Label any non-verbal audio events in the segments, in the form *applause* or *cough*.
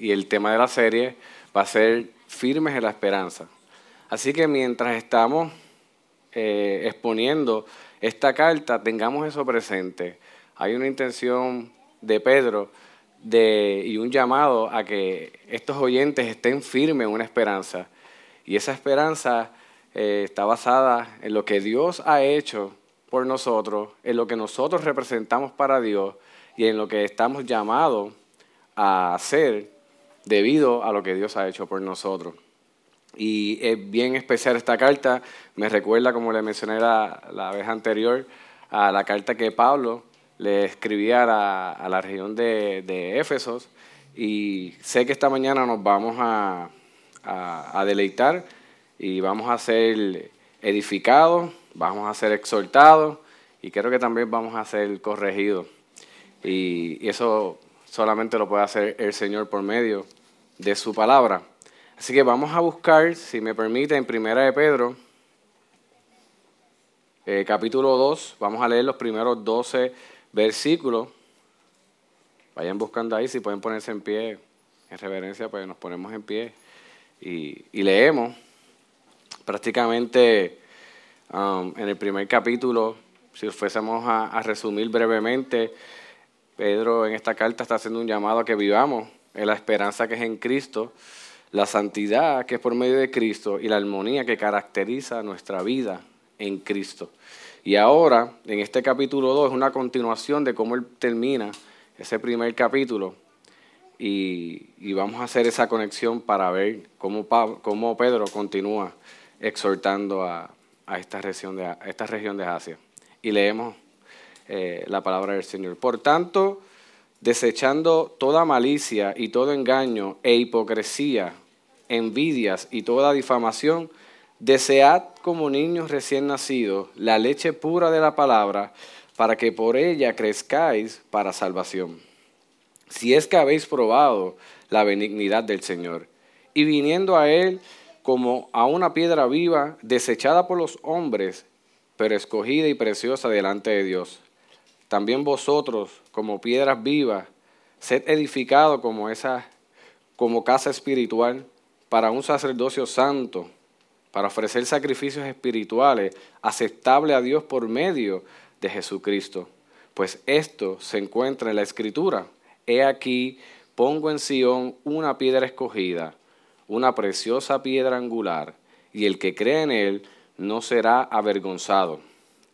y el tema de la serie va a ser firmes en la esperanza. Así que mientras estamos eh, exponiendo esta carta, tengamos eso presente. Hay una intención de Pedro y un llamado a que estos oyentes estén firmes en una esperanza. Y esa esperanza eh, está basada en lo que Dios ha hecho por nosotros, en lo que nosotros representamos para Dios y en lo que estamos llamados a hacer debido a lo que Dios ha hecho por nosotros. Y es bien especial esta carta, me recuerda, como le mencioné la, vez anterior, a la carta que Pablo le escribía a la, región de, de, Éfesos. Y sé que esta mañana nos vamos a, a, a deleitar y vamos a ser edificados, vamos a ser exhortados y creo que también vamos a ser corregidos. Y, eso solamente lo puede hacer el Señor por medio de su palabra. Así que vamos a buscar, si me permite, en Primera de Pedro, eh, capítulo 2, vamos a leer los primeros 12 versículos. Vayan buscando ahí, si pueden ponerse en pie, en reverencia, pues nos ponemos en pie y, y leemos prácticamente um, en el primer capítulo, si fuésemos a, resumir brevemente, Pedro en esta carta está haciendo un llamado a que vivamos en la esperanza que es en Cristo, la santidad que es por medio de Cristo y la armonía que caracteriza nuestra vida en Cristo. Y ahora, en este capítulo 2, es una continuación de cómo él termina ese primer capítulo. Y, vamos a hacer esa conexión para ver cómo, Pedro continúa exhortando a, esta, región de, esta región de Asia. Y leemos eh, la palabra del Señor. Por tanto, desechando toda malicia y todo engaño e hipocresía, envidias y toda difamación, desead como niños recién nacidos la leche pura de la palabra, para que por ella crezcáis para salvación. Si es que habéis probado la benignidad del Señor, y viniendo a Él, como a una piedra viva, desechada por los hombres, pero escogida y preciosa delante de Dios. También vosotros, como piedras vivas, sed edificados como esa, como casa espiritual, para un sacerdocio santo, para ofrecer sacrificios espirituales aceptables a Dios por medio de Jesucristo. Pues esto se encuentra en la Escritura. He aquí, pongo en Sión una piedra escogida una preciosa piedra angular, y el que cree en él no será avergonzado.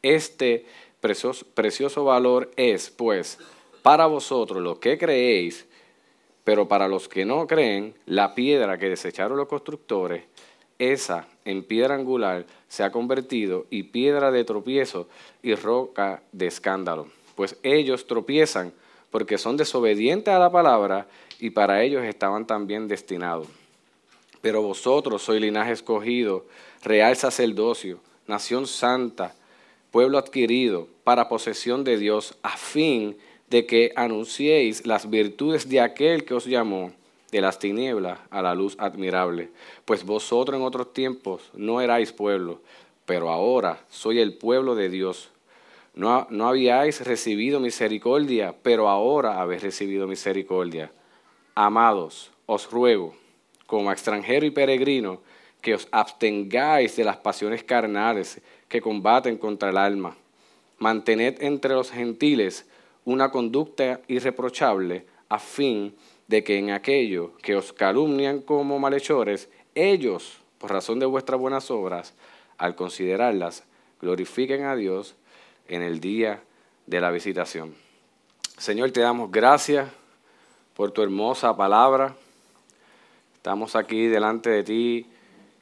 Este precioso, valor es, pues, para vosotros los que creéis, pero para los que no creen, la piedra que desecharon los constructores, esa en piedra angular se ha convertido y piedra de tropiezo y roca de escándalo. Pues ellos tropiezan porque son desobedientes a la palabra y para ellos estaban también destinados. Pero vosotros sois linaje escogido, real sacerdocio, nación santa, pueblo adquirido para posesión de Dios, a fin de que anunciéis las virtudes de aquel que os llamó de las tinieblas a la luz admirable. Pues vosotros en otros tiempos no erais pueblo, pero ahora soy el pueblo de Dios. No, no habíais recibido misericordia, pero ahora habéis recibido misericordia. Amados, os ruego como extranjero y peregrino, que os abstengáis de las pasiones carnales que combaten contra el alma. Mantened entre los gentiles una conducta irreprochable, a fin de que en aquello que os calumnian como malhechores, ellos, por razón de vuestras buenas obras, al considerarlas, glorifiquen a Dios en el día de la visitación. Señor, te damos gracias por tu hermosa palabra. Estamos aquí delante de ti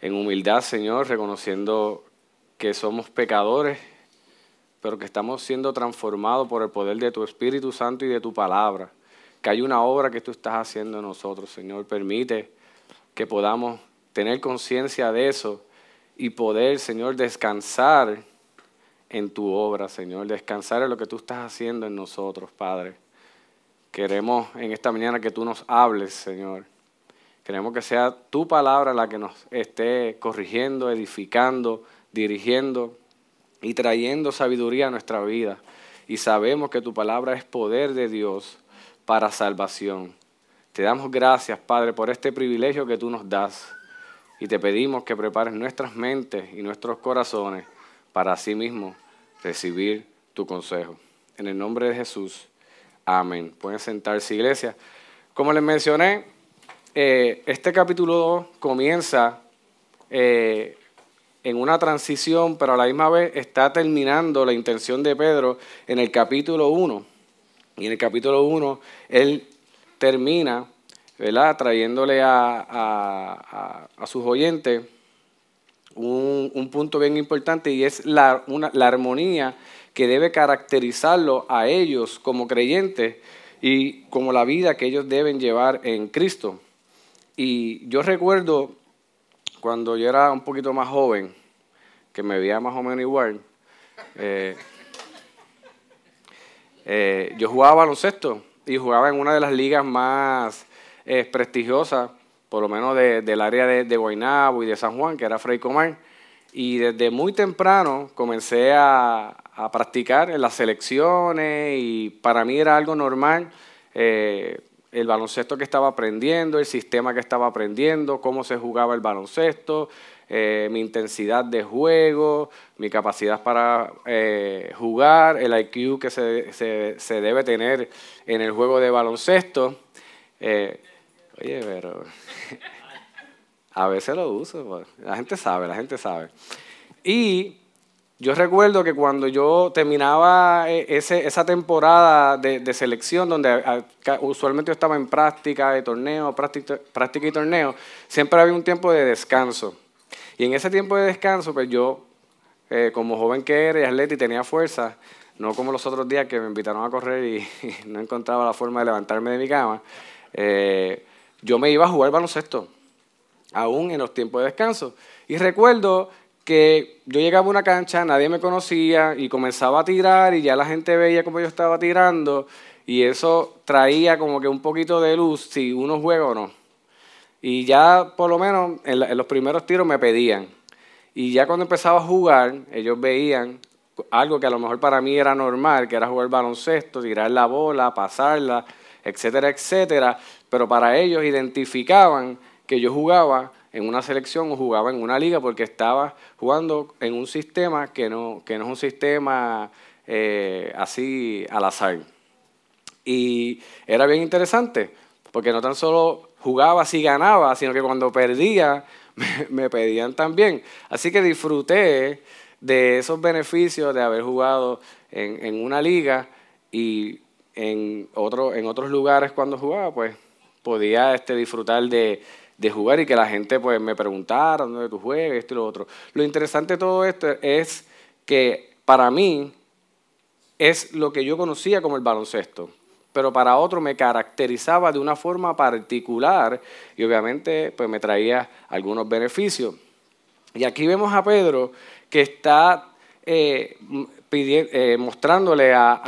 en humildad, Señor, reconociendo que somos pecadores, pero que estamos siendo transformados por el poder de tu Espíritu Santo y de tu palabra. Que hay una obra que tú estás haciendo en nosotros, Señor. Permite que podamos tener conciencia de eso y poder, Señor, descansar en tu obra, Señor. Descansar en lo que tú estás haciendo en nosotros, Padre. Queremos en esta mañana que tú nos hables, Señor Queremos que sea tu palabra la que nos esté corrigiendo, edificando, dirigiendo y trayendo sabiduría a nuestra vida. Y sabemos que tu palabra es poder de Dios para salvación. Te damos gracias, Padre, por este privilegio que tú nos das. Y te pedimos que prepares nuestras mentes y nuestros corazones para así mismo recibir tu consejo. En el nombre de Jesús. Amén. Pueden sentarse, iglesia. Como les mencioné, eh, este capítulo 2 comienza eh, en una transición, pero a la misma vez está terminando la intención de Pedro en el capítulo 1. Y en el capítulo 1 él termina, ¿verdad?, trayéndole a, sus oyentes un, punto bien importante y es la, la armonía que debe caracterizarlo a ellos como creyentes y como la vida que ellos deben llevar en Cristo. Y yo recuerdo cuando yo era un poquito más joven, que me veía más o menos igual, eh, eh, yo jugaba baloncesto y jugaba en una de las ligas más eh, prestigiosas, por lo menos del área de, de, Guaynabo y de San Juan, que era Fray Comar. Y desde muy temprano comencé a, practicar en las selecciones y para mí era algo normal eh, el baloncesto que estaba aprendiendo, el sistema que estaba aprendiendo, cómo se jugaba el baloncesto, eh, mi intensidad de juego, mi capacidad para eh, jugar, el IQ que se, se, debe tener en el juego de baloncesto. oye, pero *laughs* a veces lo uso, pues. la gente sabe, la gente sabe. Y yo recuerdo que cuando yo terminaba eh, ese, esa temporada de, selección, donde usualmente yo estaba en práctica de torneo, práctica y torneo, siempre había un tiempo de descanso. Y en ese tiempo de descanso, pues yo, eh, como joven que era y atleta y tenía fuerza, no como los otros días que me invitaron a correr y, *laughs* no encontraba la forma de levantarme de mi cama, eh, yo me iba a jugar baloncesto aún en los tiempos de descanso. Y recuerdo que yo llegaba a una cancha, nadie me conocía y comenzaba a tirar y ya la gente veía cómo yo estaba tirando y eso traía como que un poquito de luz si uno juega o no. Y ya por lo menos en, los primeros tiros me pedían. Y ya cuando empezaba a jugar, ellos veían algo que a lo mejor para mí era normal, que era jugar baloncesto, tirar la bola, pasarla, etcétera, etcétera. Pero para ellos identificaban que yo jugaba en una selección o jugaba en una liga porque estaba jugando en un sistema que no, que no es un sistema eh, así al azar. Y era bien interesante porque no tan solo jugaba si ganaba, sino que cuando perdía *laughs* me, pedían también. Así que disfruté de esos beneficios de haber jugado en, en una liga y en, otro, en otros lugares cuando jugaba, pues podía este, disfrutar de, de jugar y que la gente pues me preguntara dónde tú juegas, esto y lo otro. Lo interesante de todo esto es que para mí es lo que yo conocía como el baloncesto, pero para otro me caracterizaba de una forma particular y obviamente pues me traía algunos beneficios. Y aquí vemos a Pedro que está eh, eh, mostrándole a,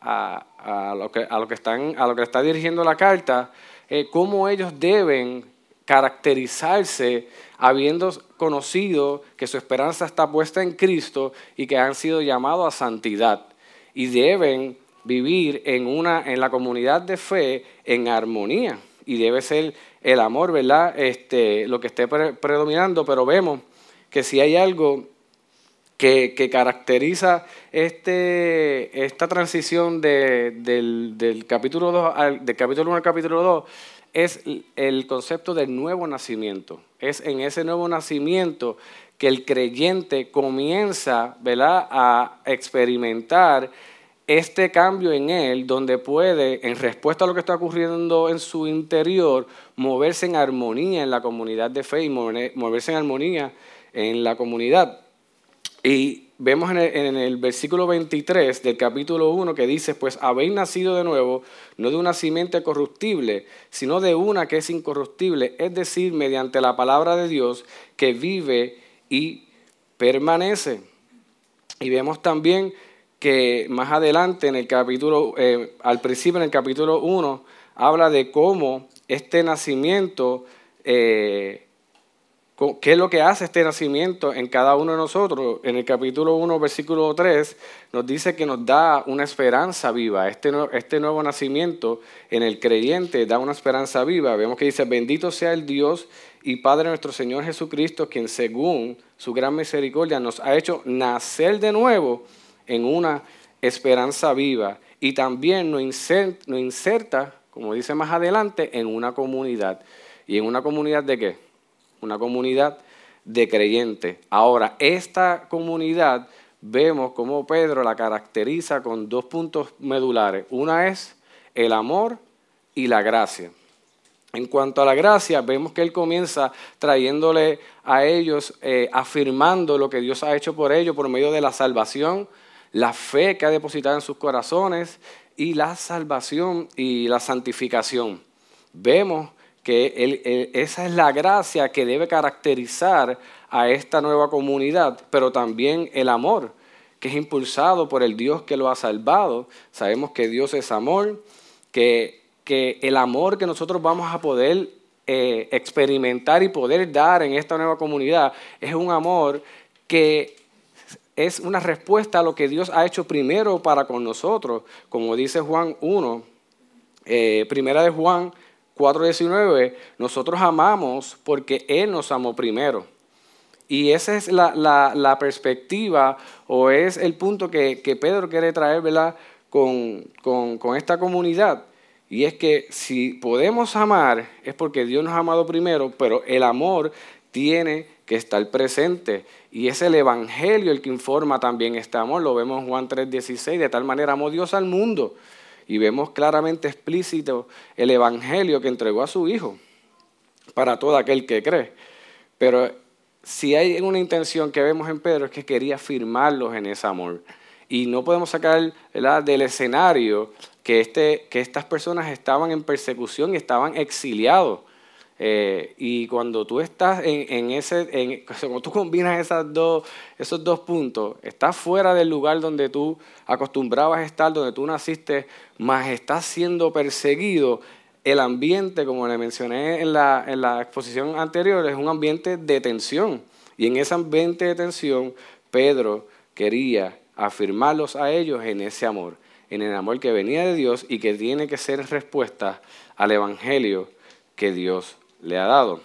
a, lo que, a, lo que están, a lo que está dirigiendo la carta eh, cómo ellos deben caracterizarse habiendo conocido que su esperanza está puesta en Cristo y que han sido llamados a santidad. Y deben vivir en una en la comunidad de fe en armonía. Y debe ser el amor, ¿verdad? Este, lo que esté predominando, pero vemos que si hay algo que, caracteriza este, esta transición del, del, capítulo 2 al, del capítulo 1 al capítulo 2 es el concepto del nuevo nacimiento. Es en ese nuevo nacimiento que el creyente comienza ¿verdad? a experimentar este cambio en él, donde puede, en respuesta a lo que está ocurriendo en su interior, moverse en armonía en la comunidad de fe y moverse en armonía en la comunidad. Y vemos en el, versículo 23 del capítulo 1 que dice, pues habéis nacido de nuevo, no de una simiente corruptible, sino de una que es incorruptible, es decir, mediante la palabra de Dios que vive y permanece. Y vemos también que más adelante en el capítulo, eh, al principio en el capítulo 1, habla de cómo este nacimiento eh, ¿Qué es lo que hace este nacimiento en cada uno de nosotros? En el capítulo 1, versículo 3, nos dice que nos da una esperanza viva. Este, este nuevo nacimiento en el creyente da una esperanza viva. Vemos que dice, bendito sea el Dios y Padre nuestro Señor Jesucristo, quien según su gran misericordia nos ha hecho nacer de nuevo en una esperanza viva y también nos inserta, como dice más adelante, en una comunidad. ¿Y en una comunidad de qué? Una comunidad de creyentes. Ahora, esta comunidad vemos cómo Pedro la caracteriza con dos puntos medulares. Una es el amor y la gracia. En cuanto a la gracia, vemos que él comienza trayéndole a ellos, eh, afirmando lo que Dios ha hecho por ellos por medio de la salvación, la fe que ha depositado en sus corazones y la salvación y la santificación. Vemos que esa es la gracia que debe caracterizar a esta nueva comunidad, pero también el amor, que es impulsado por el Dios que lo ha salvado. Sabemos que Dios es amor, que, que el amor que nosotros vamos a poder eh, experimentar y poder dar en esta nueva comunidad es un amor que es una respuesta a lo que Dios ha hecho primero para con nosotros, como dice Juan 1, eh, primera de Juan 4.19, nosotros amamos porque Él nos amó primero. Y esa es la, perspectiva o es el punto que, Pedro quiere traer Con, con, esta comunidad. Y es que si podemos amar es porque Dios nos ha amado primero, pero el amor tiene que estar presente. Y es el Evangelio el que informa también este amor. Lo vemos en Juan 3:16. De tal manera amó Dios al mundo y vemos claramente explícito el Evangelio que entregó a su Hijo para todo aquel que cree. Pero si hay una intención que vemos en Pedro es que quería firmarlos en ese amor. Y no podemos sacar del escenario que, este, que estas personas estaban en persecución y estaban exiliados. Eh, y cuando tú estás en, ese, en, cuando tú combinas esas dos, esos dos puntos, estás fuera del lugar donde tú acostumbrabas estar, donde tú naciste, más estás siendo perseguido, el ambiente, como le mencioné en la, en la exposición anterior, es un ambiente de tensión. Y en ese ambiente de tensión, Pedro quería afirmarlos a ellos en ese amor, en el amor que venía de Dios y que tiene que ser respuesta al Evangelio que Dios le ha dado.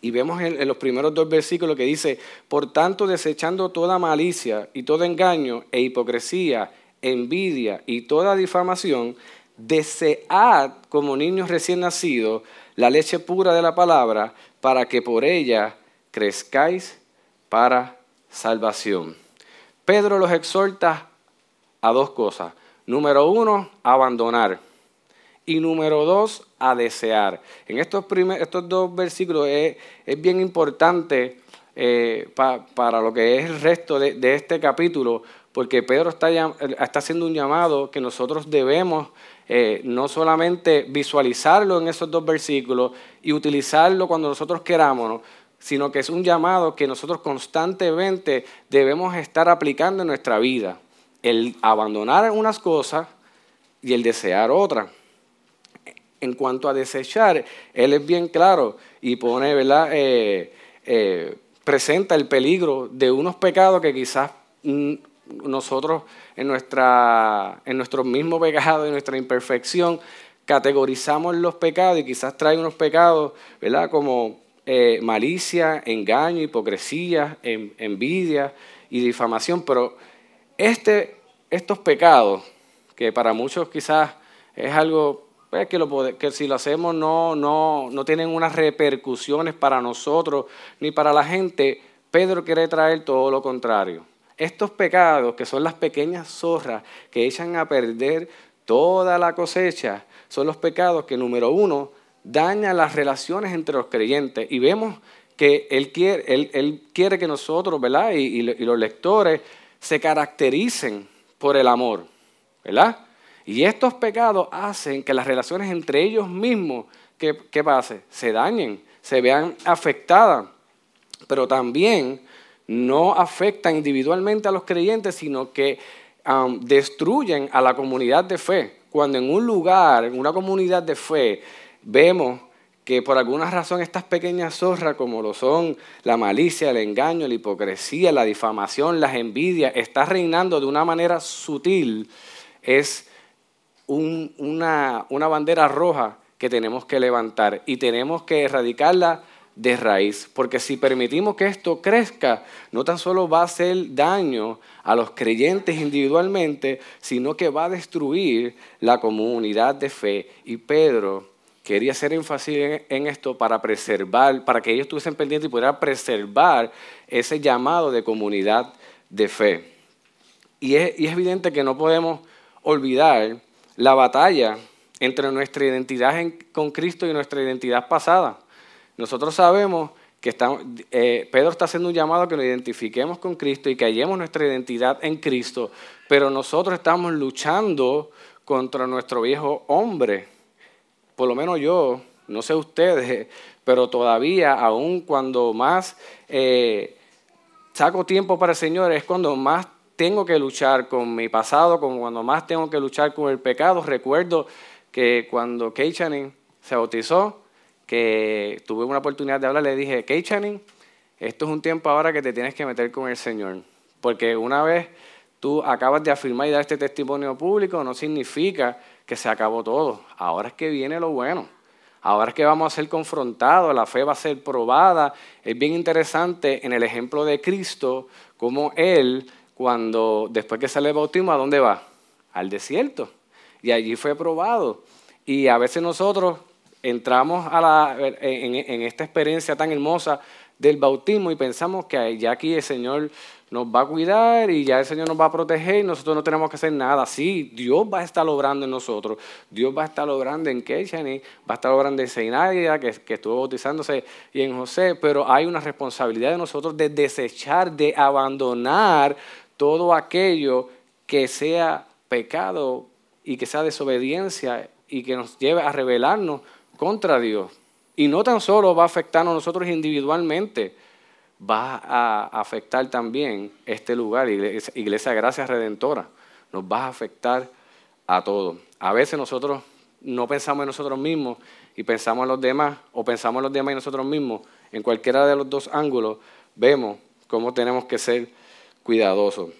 Y vemos en, los primeros dos versículos que dice, por tanto, desechando toda malicia y todo engaño e hipocresía, envidia y toda difamación, desead como niños recién nacidos la leche pura de la palabra, para que por ella crezcáis para salvación. Pedro los exhorta a dos cosas. Número uno, abandonar. Y número dos, a desear. En estos, estos dos versículos es, bien importante eh, para lo que es el resto de, este capítulo, porque Pedro está, está, haciendo un llamado que nosotros debemos eh, no solamente visualizarlo en esos dos versículos y utilizarlo cuando nosotros queramos, sino que es un llamado que nosotros constantemente debemos estar aplicando en nuestra vida. El abandonar unas cosas y el desear otras en cuanto a desechar, él es bien claro y pone, ¿verdad? Eh, eh, presenta el peligro de unos pecados que quizás mm, nosotros en, nuestra, en nuestro mismo pecado, en nuestra imperfección, categorizamos los pecados y quizás trae unos pecados, ¿verdad? Como eh, malicia, engaño, hipocresía, envidia y difamación, pero este, estos pecados, que para muchos quizás es algo pues, que, si lo hacemos no, no, no tienen unas repercusiones para nosotros ni para la gente, Pedro quiere traer todo lo contrario. Estos pecados, que son las pequeñas zorras que echan a perder toda la cosecha, son los pecados que, número uno, dañan las relaciones entre los creyentes. Y vemos que Él quiere, él, quiere que nosotros, ¿verdad? Y, y los lectores se caractericen por el amor, ¿verdad? Y estos pecados hacen que las relaciones entre ellos mismos, ¿qué, pase? Se dañen, se vean afectadas. Pero también no afectan individualmente a los creyentes, sino que destruyen a la comunidad de fe. Cuando en un lugar, en una comunidad de fe, vemos que por alguna razón estas pequeñas zorras, como lo son la malicia, el engaño, la hipocresía, la difamación, las envidias, está reinando de una manera sutil, es una, una bandera roja que tenemos que levantar y tenemos que erradicarla de raíz, porque si permitimos que esto crezca, no tan solo va a hacer daño a los creyentes individualmente, sino que va a destruir la comunidad de fe. Y Pedro quería hacer énfasis en, esto para preservar, para que ellos estuviesen pendientes y pudieran preservar ese llamado de comunidad de fe. Y es, evidente que no podemos olvidar la batalla entre nuestra identidad con Cristo y nuestra identidad pasada. Nosotros sabemos que eh, Pedro está haciendo un llamado a que nos identifiquemos con Cristo y que hallemos nuestra identidad en Cristo, pero nosotros estamos luchando contra nuestro viejo hombre, por lo menos yo, no sé ustedes, *laughs* pero todavía, aún cuando más eh, saco tiempo para el Señor, es cuando más tengo que luchar con mi pasado, cuando más tengo que luchar con el pecado. Recuerdo que cuando Kay Channing se bautizó, que tuve una oportunidad de hablar, le dije, Kay Channing, esto es un tiempo ahora que te tienes que meter con el Señor. Porque una vez tú acabas de afirmar y dar este testimonio público, no significa que se acabó todo. Ahora es que viene lo bueno. Ahora es que vamos a ser confrontados, la fe va a ser probada. Es bien interesante en el ejemplo de Cristo, como Él, cuando después que sale el bautismo, ¿a dónde va? Al desierto. Y allí fue probado. Y a veces nosotros entramos a la, en, esta experiencia tan hermosa del bautismo y pensamos que ya aquí el Señor nos va a cuidar y ya el Señor nos va a proteger y nosotros no tenemos que hacer nada. Sí, Dios va a estar logrando en nosotros. Dios va a estar logrando en Kechani, va a estar logrando en Seinaria, que, que estuvo bautizándose, y en José, pero hay una responsabilidad de nosotros de desechar, de abandonar todo aquello que sea pecado y que sea desobediencia y que nos lleve a rebelarnos contra Dios. Y no tan solo va a afectarnos a nosotros individualmente, va a afectar también este lugar, Iglesia, iglesia Gracia Redentora. Nos va a afectar a todos. A veces nosotros no pensamos en nosotros mismos y pensamos en los demás, o pensamos en los demás y nosotros mismos. En cualquiera de los dos ángulos vemos cómo tenemos que ser cuidadosos.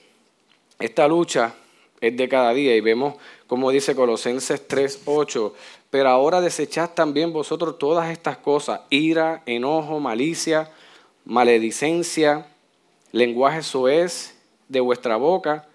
Esta lucha es de cada día y vemos como dice Colosenses 3:8, pero ahora desechad también vosotros todas estas cosas, ira, enojo, malicia, maledicencia, lenguaje soez de vuestra boca.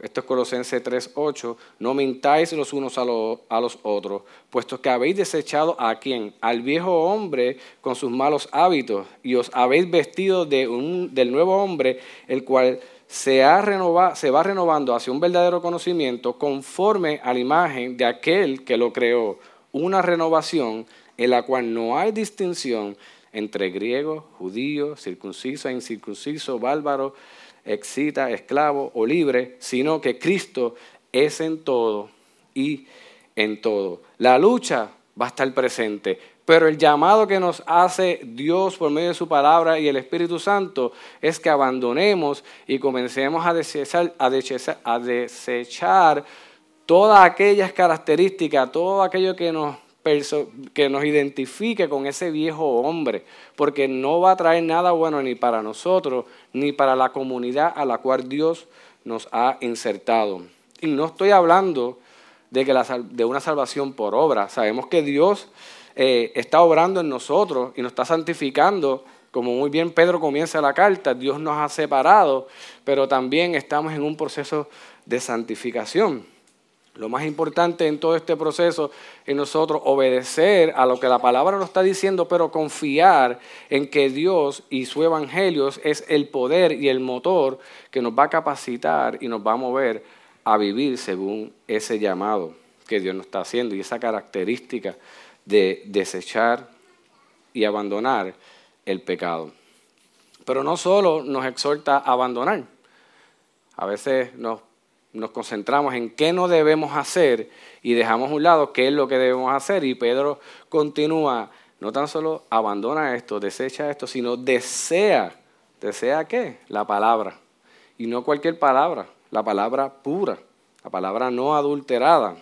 Esto es Colosenses 3:8. No mintáis los unos a, a, los otros, puesto que habéis desechado a quién? Al viejo hombre con sus malos hábitos, y os habéis vestido de un, del nuevo hombre, el cual se, ha se va renovando hacia un verdadero conocimiento conforme a la imagen de aquel que lo creó. Una renovación en la cual no hay distinción entre griego, judío, circunciso incircunciso, bárbaro, excita, esclavo o libre, sino que Cristo es en todo y en todo. La lucha va a estar presente, pero el llamado que nos hace Dios por medio de su palabra y el Espíritu Santo es que abandonemos y comencemos a desechar, todas aquellas características, todo aquello que nos que nos identifique con ese viejo hombre, porque no va a traer nada bueno ni para nosotros, ni para la comunidad a la cual Dios nos ha insertado. Y no estoy hablando de, que de una salvación por obra. Sabemos que Dios eh, está obrando en nosotros y nos está santificando. Como muy bien Pedro comienza la carta, Dios nos ha separado, pero también estamos en un proceso de santificación. Lo más importante en todo este proceso es nosotros obedecer a lo que la palabra nos está diciendo, pero confiar en que Dios y su evangelio es el poder y el motor que nos va a capacitar y nos va a mover a vivir según ese llamado que Dios nos está haciendo y esa característica de desechar y abandonar el pecado. Pero no solo nos exhorta a abandonar, a veces nos nos concentramos en qué no debemos hacer y dejamos a un lado qué es lo que debemos hacer. Y Pedro continúa, no tan solo abandona esto, desecha esto, sino desea, desea qué? La palabra. Y no cualquier palabra, la palabra pura, la palabra no adulterada.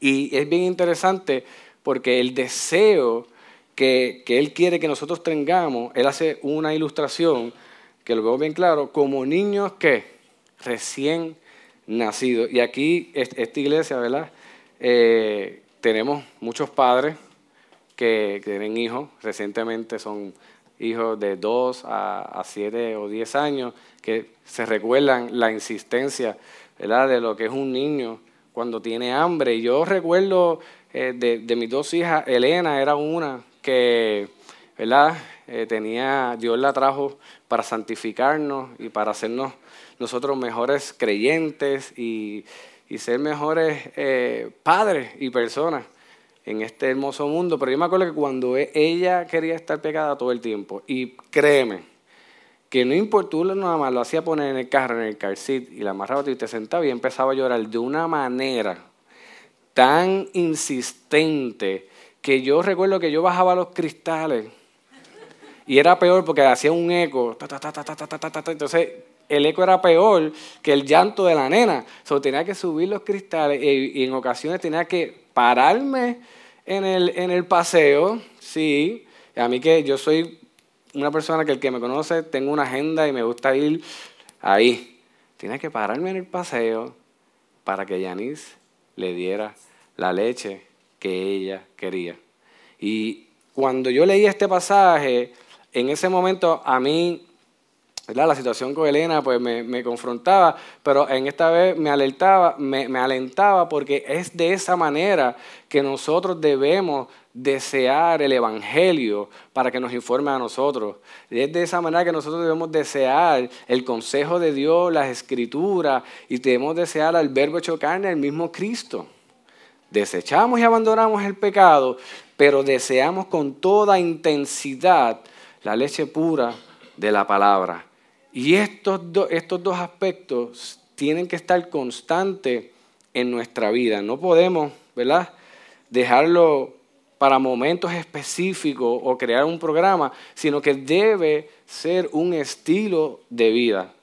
Y es bien interesante porque el deseo que, que Él quiere que nosotros tengamos, Él hace una ilustración que lo veo bien claro, como niños que recién nacidos. Y aquí, esta iglesia, ¿verdad? Eh, tenemos muchos padres que, tienen hijos, recientemente son hijos de 2 a, 7 o 10 años, que se recuerdan la insistencia ¿verdad? de lo que es un niño cuando tiene hambre. Y yo recuerdo eh, de, mis dos hijas, Elena era una que, ¿verdad? Eh, tenía, Dios la trajo para santificarnos y para hacernos nosotros mejores creyentes y, ser mejores eh, padres y personas en este hermoso mundo. Pero yo me acuerdo que cuando e, ella quería estar pegada todo el tiempo, y créeme, que no importó nada más, lo hacía poner en el carro, en el car y la amarraba y te sentaba y empezaba a llorar de una manera tan insistente que yo recuerdo que yo bajaba los cristales y era peor porque hacía un eco. Entonces el eco era peor que el llanto de la nena. So, tenía que subir los cristales y, en ocasiones tenía que pararme en el, en el paseo. Sí, a mí que yo soy una persona que el que me conoce, tengo una agenda y me gusta ir ahí. Tenía que pararme en el paseo para que Yanis le diera la leche que ella quería. Y cuando yo leí este pasaje, en ese momento a mí, la situación con Elena pues me, confrontaba, pero en esta vez me alertaba, me, me alentaba porque es de esa manera que nosotros debemos desear el Evangelio para que nos informe a nosotros. Es de esa manera que nosotros debemos desear el consejo de Dios, las escrituras, y debemos desear al verbo hecho carne, el mismo Cristo. Desechamos y abandonamos el pecado, pero deseamos con toda intensidad la leche pura de la palabra. Y estos, dos aspectos tienen que estar constantes en nuestra vida. No podemos, ¿verdad? Dejarlo para momentos específicos o crear un programa, sino que debe ser un estilo de vida,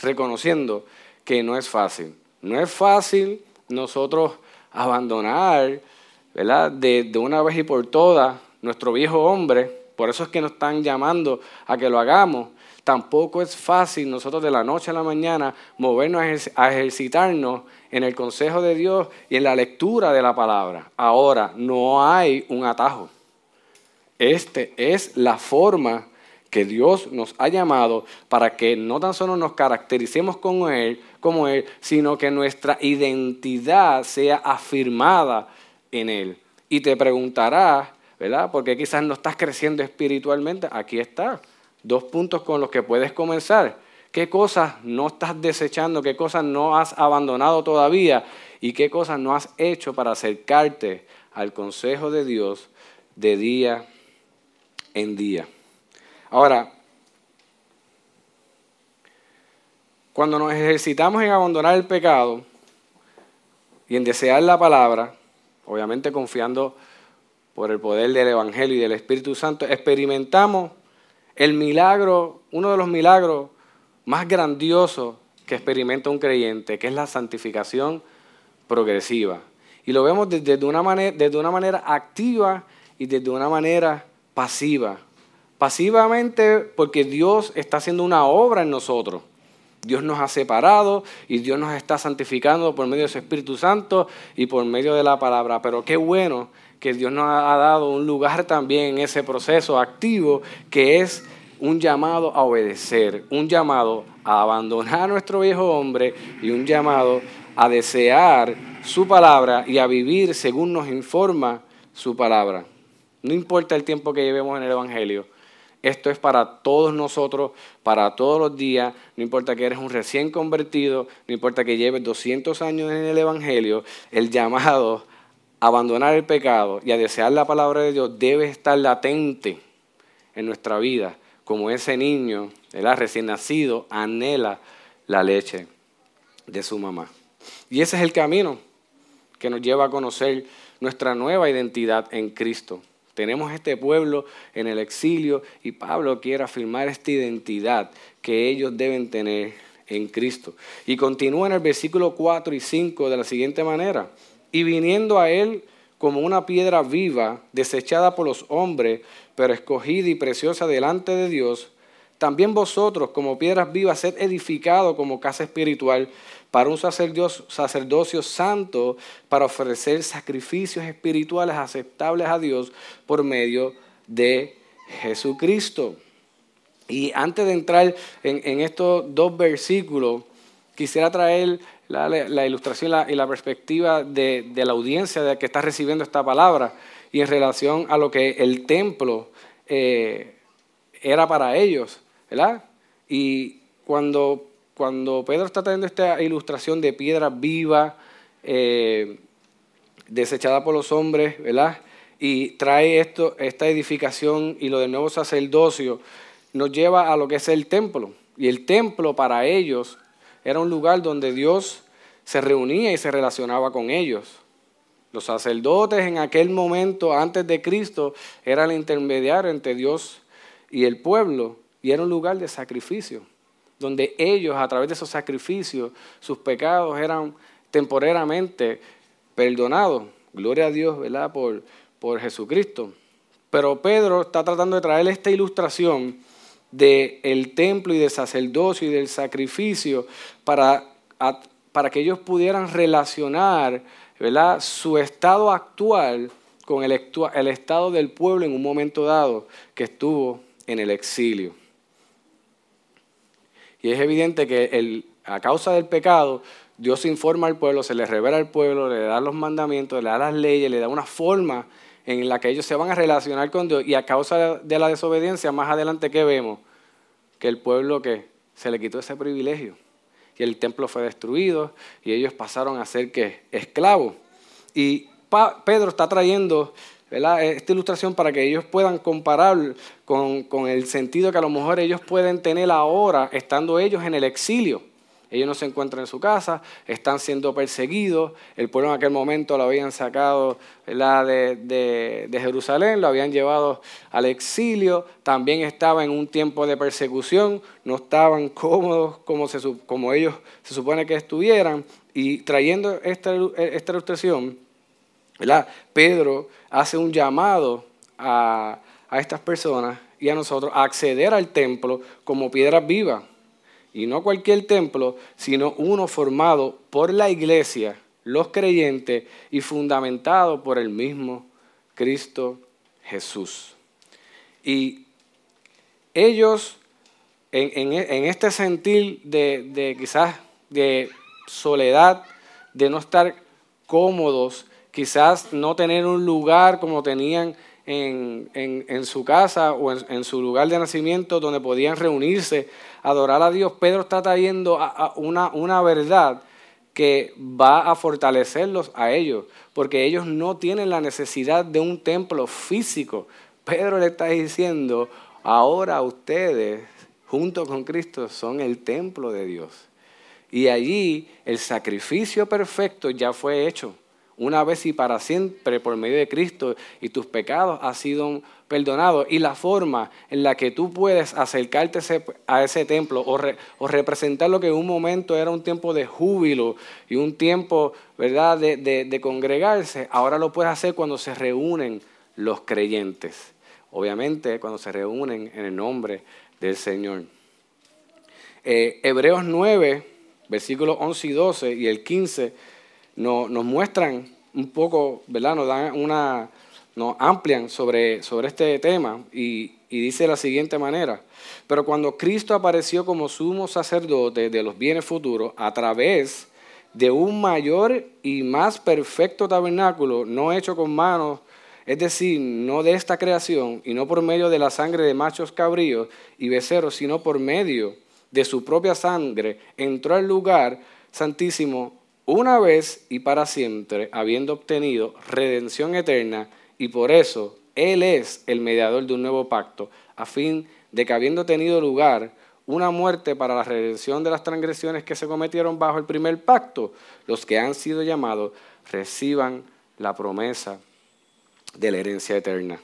reconociendo que no es fácil. No es fácil nosotros abandonar, ¿verdad? De, de una vez y por todas nuestro viejo hombre por eso es que nos están llamando a que lo hagamos. Tampoco es fácil nosotros de la noche a la mañana movernos a ejercitarnos en el consejo de Dios y en la lectura de la palabra. Ahora, no hay un atajo. Este es la forma que Dios nos ha llamado para que no tan solo nos caractericemos como Él, como Él, sino que nuestra identidad sea afirmada en Él. Y te preguntarás, ¿verdad? Porque quizás no estás creciendo espiritualmente. Aquí está. Dos puntos con los que puedes comenzar. ¿Qué cosas no estás desechando? ¿Qué cosas no has abandonado todavía? ¿Y qué cosas no has hecho para acercarte al consejo de Dios de día en día? Ahora, cuando nos ejercitamos en abandonar el pecado y en desear la palabra, obviamente confiando por el poder del Evangelio y del Espíritu Santo, experimentamos el milagro, uno de los milagros más grandiosos que experimenta un creyente, que es la santificación progresiva. Y lo vemos desde una manera, desde una manera activa y desde una manera pasiva. Pasivamente porque Dios está haciendo una obra en nosotros. Dios nos ha separado y Dios nos está santificando por medio de su Espíritu Santo y por medio de la palabra. Pero qué bueno que Dios nos ha dado un lugar también en ese proceso activo que es un llamado a obedecer, un llamado a abandonar a nuestro viejo hombre y un llamado a desear su palabra y a vivir según nos informa su palabra. No importa el tiempo que llevemos en el Evangelio, esto es para todos nosotros, para todos los días, no importa que eres un recién convertido, no importa que lleves 200 años en el Evangelio, el llamado abandonar el pecado y a desear la palabra de Dios debe estar latente en nuestra vida, como ese niño, el recién nacido, anhela la leche de su mamá. Y ese es el camino que nos lleva a conocer nuestra nueva identidad en Cristo. Tenemos este pueblo en el exilio y Pablo quiere afirmar esta identidad que ellos deben tener en Cristo. Y continúa en el versículo 4 y 5 de la siguiente manera y viniendo a él como una piedra viva, desechada por los hombres, pero escogida y preciosa delante de Dios, también vosotros, como piedras vivas, sed edificados como casa espiritual para un sacerdocio, santo, para ofrecer sacrificios espirituales aceptables a Dios por medio de Jesucristo. Y antes de entrar en, estos dos versículos, quisiera traer la, ilustración y la, perspectiva de, la audiencia de que está recibiendo esta palabra y en relación a lo que el templo eh, era para ellos. ¿verdad? Y cuando, cuando Pedro está trayendo esta ilustración de piedra viva, eh, desechada por los hombres, ¿verdad? Y trae esto, esta edificación y lo del nuevo sacerdocio, nos lleva a lo que es el templo. Y el templo para ellos era un lugar donde Dios se reunía y se relacionaba con ellos. Los sacerdotes en aquel momento, antes de Cristo, eran el intermediario entre Dios y el pueblo. Y era un lugar de sacrificio, donde ellos, a través de esos sacrificios, sus pecados eran temporalmente perdonados. Gloria a Dios, ¿verdad? Por, por Jesucristo. Pero Pedro está tratando de traer esta ilustración del templo y del sacerdocio y del sacrificio para, para que ellos pudieran relacionar ¿verdad? su estado actual con el estado del pueblo en un momento dado que estuvo en el exilio. Y es evidente que el, a causa del pecado, Dios informa al pueblo, se le revela al pueblo, le da los mandamientos, le da las leyes, le da una forma en la que ellos se van a relacionar con Dios. Y a causa de la desobediencia, más adelante, ¿qué vemos? Que el pueblo que se le quitó ese privilegio. Y el templo fue destruido y ellos pasaron a ser que esclavos. Y Pedro está trayendo esta ilustración para que ellos puedan comparar con, con, el sentido que a lo mejor ellos pueden tener ahora estando ellos en el exilio. Ellos no se encuentran en su casa, están siendo perseguidos. El pueblo en aquel momento lo habían sacado de, de, de, Jerusalén, lo habían llevado al exilio. También estaba en un tiempo de persecución, no estaban cómodos como, se, como ellos se supone que estuvieran. Y trayendo esta, esta ilustración, Pedro hace un llamado a, estas personas y a nosotros a acceder al templo como piedras vivas. Y no cualquier templo, sino uno formado por la iglesia, los creyentes y fundamentado por el mismo Cristo Jesús. Y ellos, en, este sentir de, quizás de soledad, de no estar cómodos, quizás no tener un lugar como tenían en, su casa o en, su lugar de nacimiento donde podían reunirse, adorar a Dios, Pedro está trayendo una, una verdad que va a fortalecerlos a ellos, porque ellos no tienen la necesidad de un templo físico. Pedro le está diciendo, ahora ustedes, junto con Cristo, son el templo de Dios. Y allí el sacrificio perfecto ya fue hecho una vez y para siempre por medio de Cristo y tus pecados han sido perdonados. Y la forma en la que tú puedes acercarte a ese templo o, representar lo que en un momento era un tiempo de júbilo y un tiempo ¿verdad? De, congregarse, ahora lo puedes hacer cuando se reúnen los creyentes. Obviamente cuando se reúnen en el nombre del Señor. Eh, Hebreos 9, versículos 11 y 12 y el 15 nos, muestran un poco, ¿verdad? Nos dan una, nos amplian sobre, sobre este tema y, y dice de la siguiente manera, pero cuando Cristo apareció como sumo sacerdote de los bienes futuros a través de un mayor y más perfecto tabernáculo, no hecho con manos, es decir, no de esta creación y no por medio de la sangre de machos cabríos y becerros, sino por medio de su propia sangre, entró al lugar santísimo una vez y para siempre, habiendo obtenido redención eterna, y por eso Él es el mediador de un nuevo pacto, a fin de que habiendo tenido lugar una muerte para la redención de las transgresiones que se cometieron bajo el primer pacto, los que han sido llamados reciban la promesa de la herencia eterna.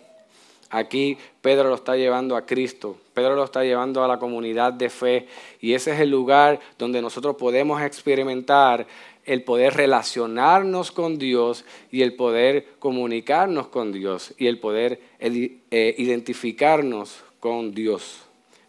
Aquí Pedro lo está llevando a Cristo, Pedro lo está llevando a la comunidad de fe y ese es el lugar donde nosotros podemos experimentar el poder relacionarnos con Dios y el poder comunicarnos con Dios y el poder eh, identificarnos con Dios.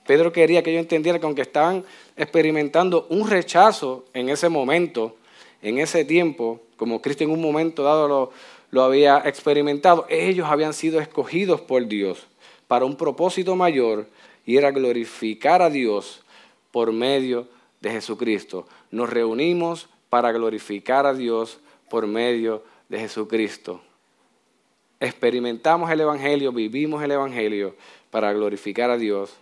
Pedro quería que ellos entendieran que aunque estaban experimentando un rechazo en ese momento, en ese tiempo, como Cristo en un momento dado lo había experimentado, ellos habían sido escogidos por Dios para un propósito mayor y era glorificar a Dios por medio de Jesucristo. Nos reunimos para glorificar a Dios por medio de Jesucristo. Experimentamos el Evangelio, vivimos el Evangelio para glorificar a Dios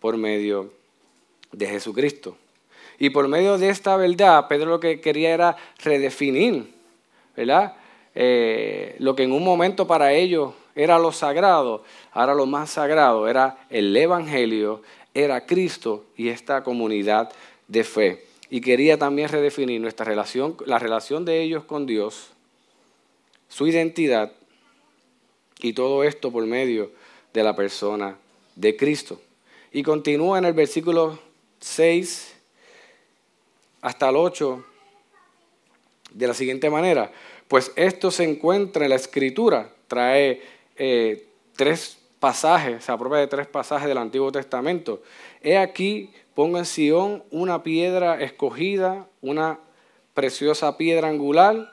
por medio de Jesucristo. Y por medio de esta verdad, Pedro lo que quería era redefinir, ¿verdad? Eh, lo que en un momento para ellos era lo sagrado, ahora lo más sagrado era el Evangelio, era Cristo y esta comunidad de fe. Y quería también redefinir nuestra relación, la relación de ellos con Dios, su identidad y todo esto por medio de la persona de Cristo. Y continúa en el versículo 6 hasta el 8 de la siguiente manera. Pues esto se encuentra en la escritura, trae eh, tres pasajes, se apropia de tres pasajes del Antiguo Testamento. He aquí, pongo en Sión una piedra escogida, una preciosa piedra angular,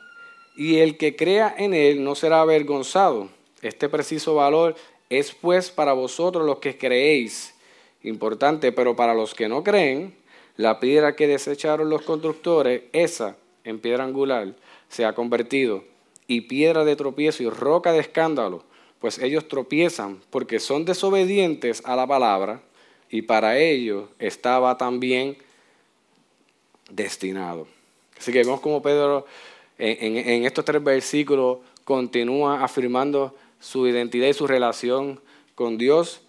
y el que crea en él no será avergonzado. Este preciso valor es pues para vosotros los que creéis. Importante, pero para los que no creen, la piedra que desecharon los constructores, esa en piedra angular, se ha convertido, y piedra de tropiezo y roca de escándalo, pues ellos tropiezan porque son desobedientes a la palabra, y para ellos estaba también destinado. Así que vemos como Pedro en, en estos tres versículos continúa afirmando su identidad y su relación con Dios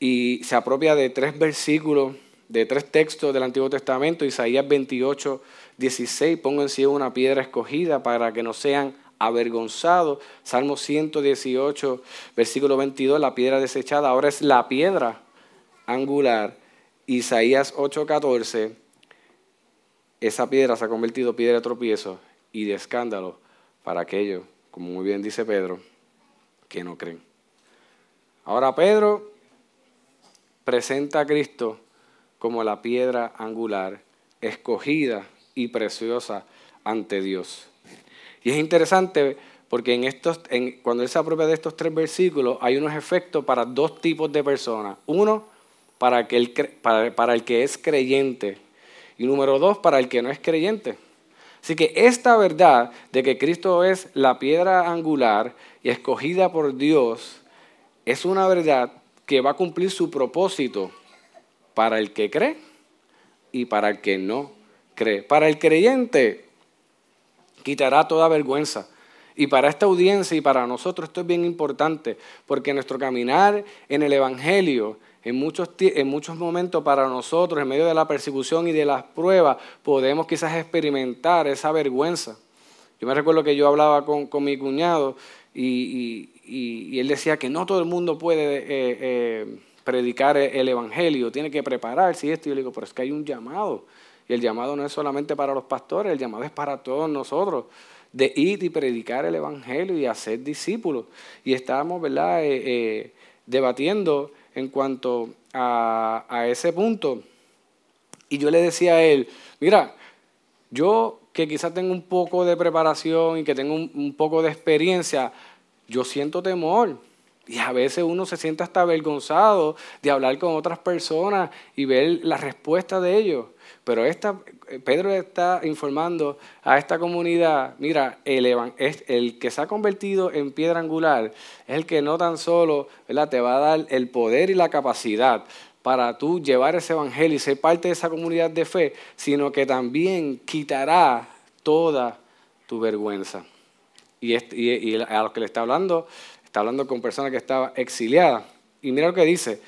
y se apropia de tres versículos, de tres textos del Antiguo Testamento, Isaías 28, 16, pongo en sí una piedra escogida para que no sean avergonzados. Salmo 118, versículo 22, la piedra desechada, ahora es la piedra angular. Isaías 8, 14, esa piedra se ha convertido en piedra de tropiezo y de escándalo para aquellos, como muy bien dice Pedro, que no creen. Ahora Pedro presenta a Cristo como la piedra angular, escogida y preciosa ante Dios. Y es interesante porque en estos, cuando él se apropia de estos tres versículos, hay unos efectos para dos tipos de personas. Uno, para, el, para, para el que es creyente. Y número dos, para el que no es creyente. Así que esta verdad de que Cristo es la piedra angular y escogida por Dios, es una verdad que va a cumplir su propósito para el que cree y para el que no cree. Para el creyente quitará toda vergüenza. Y para esta audiencia y para nosotros esto es bien importante, porque nuestro caminar en el Evangelio, en muchos, en muchos momentos para nosotros, en medio de la persecución y de las pruebas, podemos quizás experimentar esa vergüenza. Yo me recuerdo que yo hablaba con, con mi cuñado y, y, él decía que no todo el mundo puede eh, eh, predicar el Evangelio, tiene que prepararse y esto. Y yo le digo, pero es que hay un llamado. Y el llamado no es solamente para los pastores, el llamado es para todos nosotros, de ir y predicar el Evangelio y hacer discípulos. Y estábamos, ¿verdad?, eh, debatiendo en cuanto a, ese punto. Y yo le decía a él, mira, yo que quizás tengo un poco de preparación y que tengo un poco de experiencia, yo siento temor. Y a veces uno se siente hasta avergonzado de hablar con otras personas y ver la respuesta de ellos. Pero esta, Pedro está informando a esta comunidad, mira, el, que se ha convertido en piedra angular es el que no tan solo te va a dar el poder y la capacidad para tú llevar ese evangelio y ser parte de esa comunidad de fe, sino que también quitará toda tu vergüenza. Y, a los que le está hablando, está hablando con personas que estaban exiliadas. Y mira lo que dice,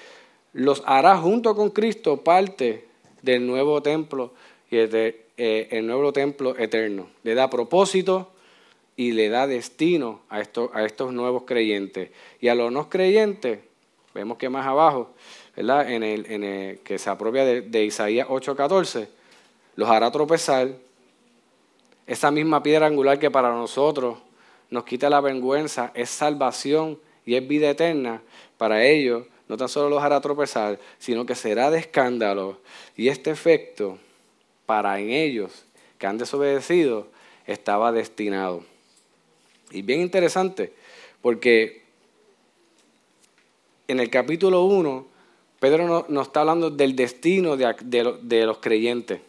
los hará junto con Cristo parte del nuevo templo y el, eh, el nuevo templo eterno. Le da propósito y le da destino a, esto, a estos nuevos creyentes. Y a los no creyentes, vemos que más abajo, ¿verdad? En el, que se apropia de, de Isaías 8:14, los hará tropezar esa misma piedra angular que para nosotros nos quita la vergüenza, es salvación y es vida eterna, para ellos no tan solo los hará tropezar, sino que será de escándalo. Y este efecto para en ellos que han desobedecido estaba destinado. Y bien interesante, porque en el capítulo 1, Pedro nos está hablando del destino de, los creyentes.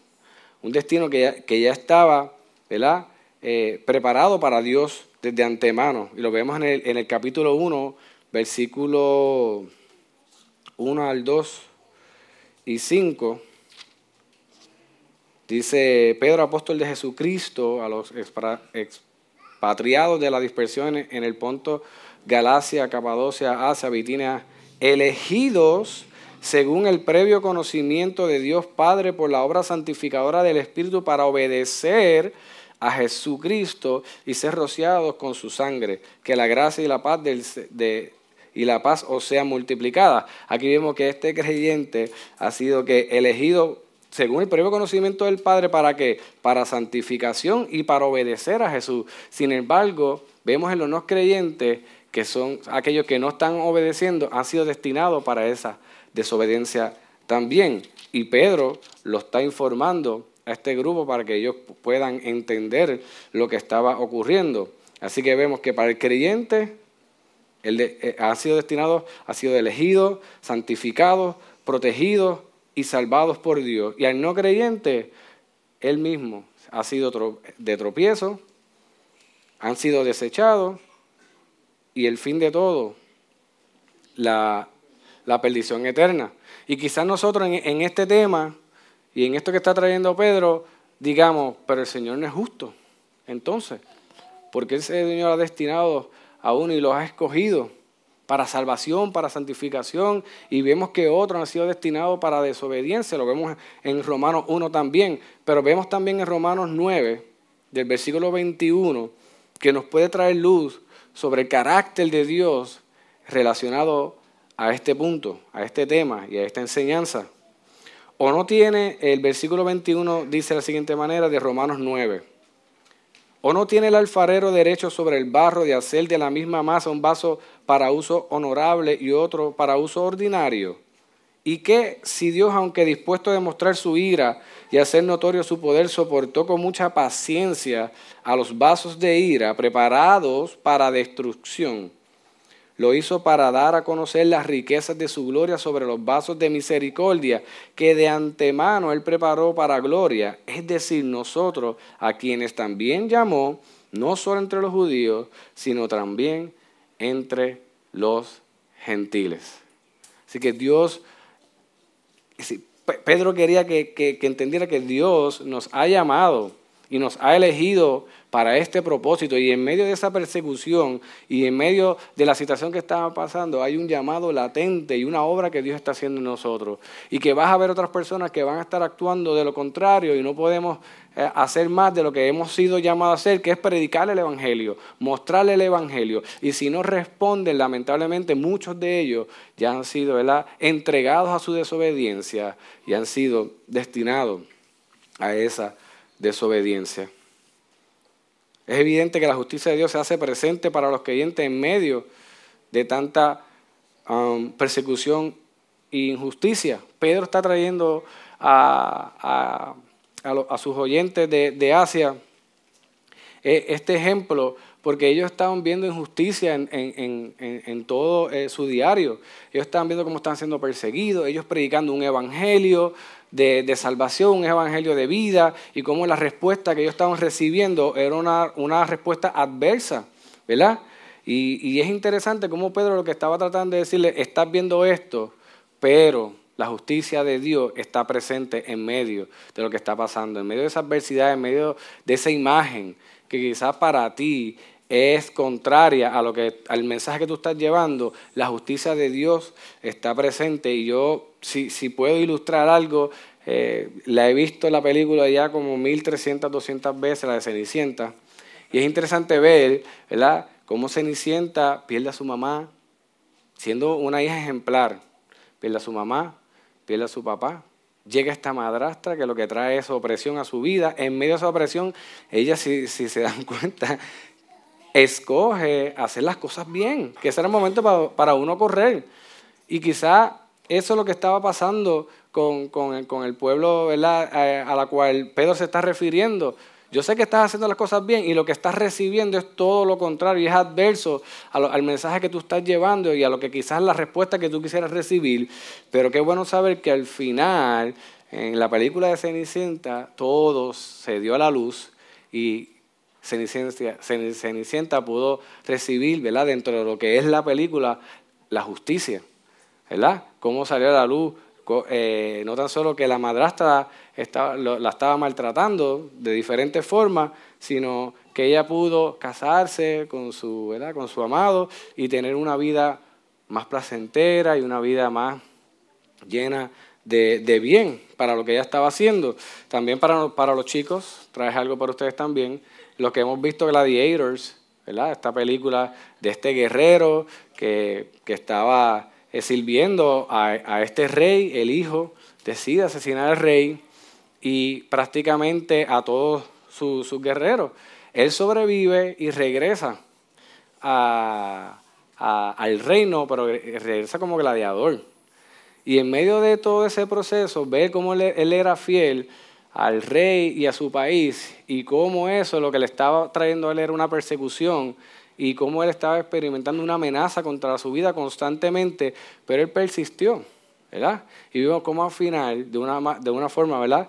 Un destino que ya, estaba ¿verdad? Eh, preparado para Dios desde antemano. Y lo vemos en el, en el capítulo 1, versículo 1 al 2 y 5. Dice Pedro, apóstol de Jesucristo, a los expatriados de la dispersión en el Ponto, Galacia, Capadocia, Asia, Bitinia, elegidos según el previo conocimiento de Dios Padre por la obra santificadora del Espíritu para obedecer a Jesucristo y ser rociados con su sangre. Que la gracia y la paz de, y la paz os sea multiplicada. Aquí vemos que este creyente ha sido que elegido según el previo conocimiento del Padre para qué? Para santificación y para obedecer a Jesús. Sin embargo, vemos en los no creyentes que son aquellos que no están obedeciendo, han sido destinados para esa desobediencia también. Y Pedro lo está informando a este grupo para que ellos puedan entender lo que estaba ocurriendo. Así que vemos que para el creyente eh, ha sido destinado, ha sido elegido, santificado, protegido y salvados por Dios. Y al no creyente, él mismo ha sido de tropiezo, han sido desechados y el fin de todo, la, perdición eterna. Y quizás nosotros en, este tema y en esto que está trayendo Pedro, digamos, pero el Señor no es justo. Entonces, porque el Señor ha destinado a uno y los ha escogido para salvación, para santificación, y vemos que otros han sido destinados para desobediencia, lo vemos en Romanos 1 también, pero vemos también en Romanos 9, del versículo 21, que nos puede traer luz sobre el carácter de Dios relacionado a este punto, a este tema y a esta enseñanza. O no tiene, el versículo 21 dice de la siguiente manera de Romanos 9. ¿O no tiene el alfarero derecho sobre el barro de hacer de la misma masa un vaso para uso honorable y otro para uso ordinario? ¿Y qué si Dios, aunque dispuesto a demostrar su ira y hacer notorio su poder, soportó con mucha paciencia a los vasos de ira preparados para destrucción? Lo hizo para dar a conocer las riquezas de su gloria sobre los vasos de misericordia que de antemano Él preparó para gloria, es decir, nosotros a quienes también llamó, no solo entre los judíos, sino también entre los gentiles. Así que Dios, Pedro quería que, que entendiera que Dios nos ha llamado y nos ha elegido para este propósito. Y en medio de esa persecución y en medio de la situación que estaba pasando, hay un llamado latente y una obra que Dios está haciendo en nosotros. Y que vas a ver otras personas que van a estar actuando de lo contrario y no podemos eh, hacer más de lo que hemos sido llamados a hacer, que es predicar el Evangelio, mostrarle el Evangelio. Y si no responden, lamentablemente muchos de ellos ya han sido entregados a su desobediencia y han sido destinados a esa desobediencia. Es evidente que la justicia de Dios se hace presente para los creyentes en medio de tanta um, persecución e injusticia. Pedro está trayendo a, sus oyentes de, Asia eh, este ejemplo porque ellos estaban viendo injusticia en, todo eh, su diario. Ellos estaban viendo cómo están siendo perseguidos, ellos predicando un evangelio de, salvación, un evangelio de vida, y cómo la respuesta que ellos estaban recibiendo era una, respuesta adversa, ¿verdad? Y, y, es interesante cómo Pedro lo que estaba tratando de decirle, estás viendo esto, pero la justicia de Dios está presente en medio de lo que está pasando, en medio de esa adversidad, en medio de esa imagen que quizás para ti es contraria a lo que, al mensaje que tú estás llevando, la justicia de Dios está presente. Y yo, si, si puedo ilustrar algo, eh, la he visto en la película ya como 1300, 200 veces, la de Cenicienta. Y es interesante ver, ¿verdad?, cómo Cenicienta pierde a su mamá, siendo una hija ejemplar. Pierde a su mamá, pierde a su papá, llega esta madrastra que lo que trae es opresión a su vida. En medio de esa opresión, ella, si, si se dan *laughs* cuenta, escoge hacer las cosas bien, que ese era el momento para, para uno correr. Y quizá eso es lo que estaba pasando con, con, el, pueblo. A, a la cual Pedro se está refiriendo. Yo sé que estás haciendo las cosas bien y lo que estás recibiendo es todo lo contrario y es adverso al mensaje que tú estás llevando y a lo que quizás la respuesta que tú quisieras recibir. Pero qué bueno saber que al final, en la película de Cenicienta, todo se dio a la luz y Cenicienta, Cenicienta pudo recibir, ¿verdad? Dentro de lo que es la película, la justicia, ¿verdad? Cómo salió a la luz eh, no tan solo que la madrastra la estaba maltratando de diferentes formas, sino que ella pudo casarse con su, con su amado y tener una vida más placentera y una vida más llena de, bien para lo que ella estaba haciendo. También para, para los chicos, traje algo para ustedes también, lo que hemos visto Gladiators, ¿verdad? esta película de este guerrero que, que estaba sirviendo a, este rey, el hijo decide asesinar al rey y prácticamente a todos sus, guerreros. Él sobrevive y regresa al reino, pero regresa como gladiador. Y en medio de todo ese proceso, ve cómo él, él, era fiel al rey y a su país y cómo eso, lo que le estaba trayendo a él era una persecución y cómo él estaba experimentando una amenaza contra su vida constantemente, pero él persistió, ¿verdad? Y vimos cómo al final, de una, de una forma, ¿verdad?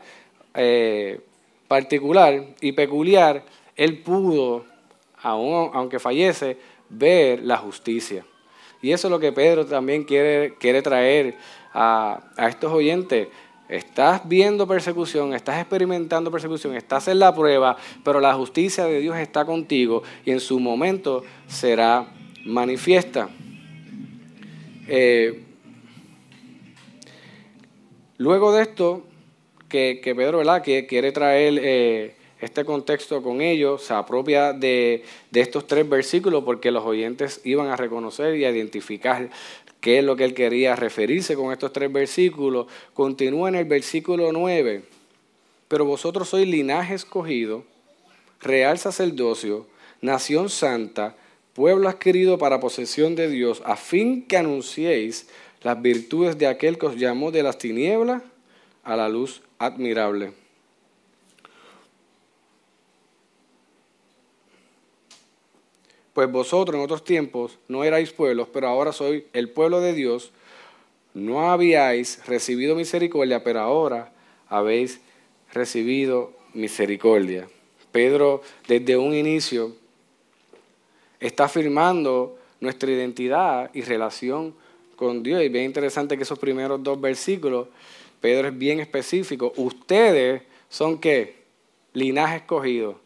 Eh, particular y peculiar, él pudo, aún, aunque fallece, ver la justicia. Y eso es lo que Pedro también quiere, quiere traer a, a estos oyentes. Estás viendo persecución, estás experimentando persecución, estás en la prueba, pero la justicia de Dios está contigo y en su momento será manifiesta. Eh, luego de esto, que, Pedro ¿verdad? Que quiere traer eh, este contexto con ellos, se apropia de, de, estos tres versículos porque los oyentes iban a reconocer y a identificar qué es lo que él quería referirse con estos tres versículos. Continúa en el versículo 9. Pero vosotros sois linaje escogido, real sacerdocio, nación santa, pueblo adquirido para posesión de Dios, a fin que anunciéis las virtudes de aquel que os llamó de las tinieblas a la luz admirable. Pues vosotros en otros tiempos no erais pueblos, pero ahora sois el pueblo de Dios. No habíais recibido misericordia, pero ahora habéis recibido misericordia. Pedro desde un inicio está afirmando nuestra identidad y relación con Dios. Y bien interesante que esos primeros dos versículos, Pedro es bien específico. Ustedes son qué? Linaje escogido,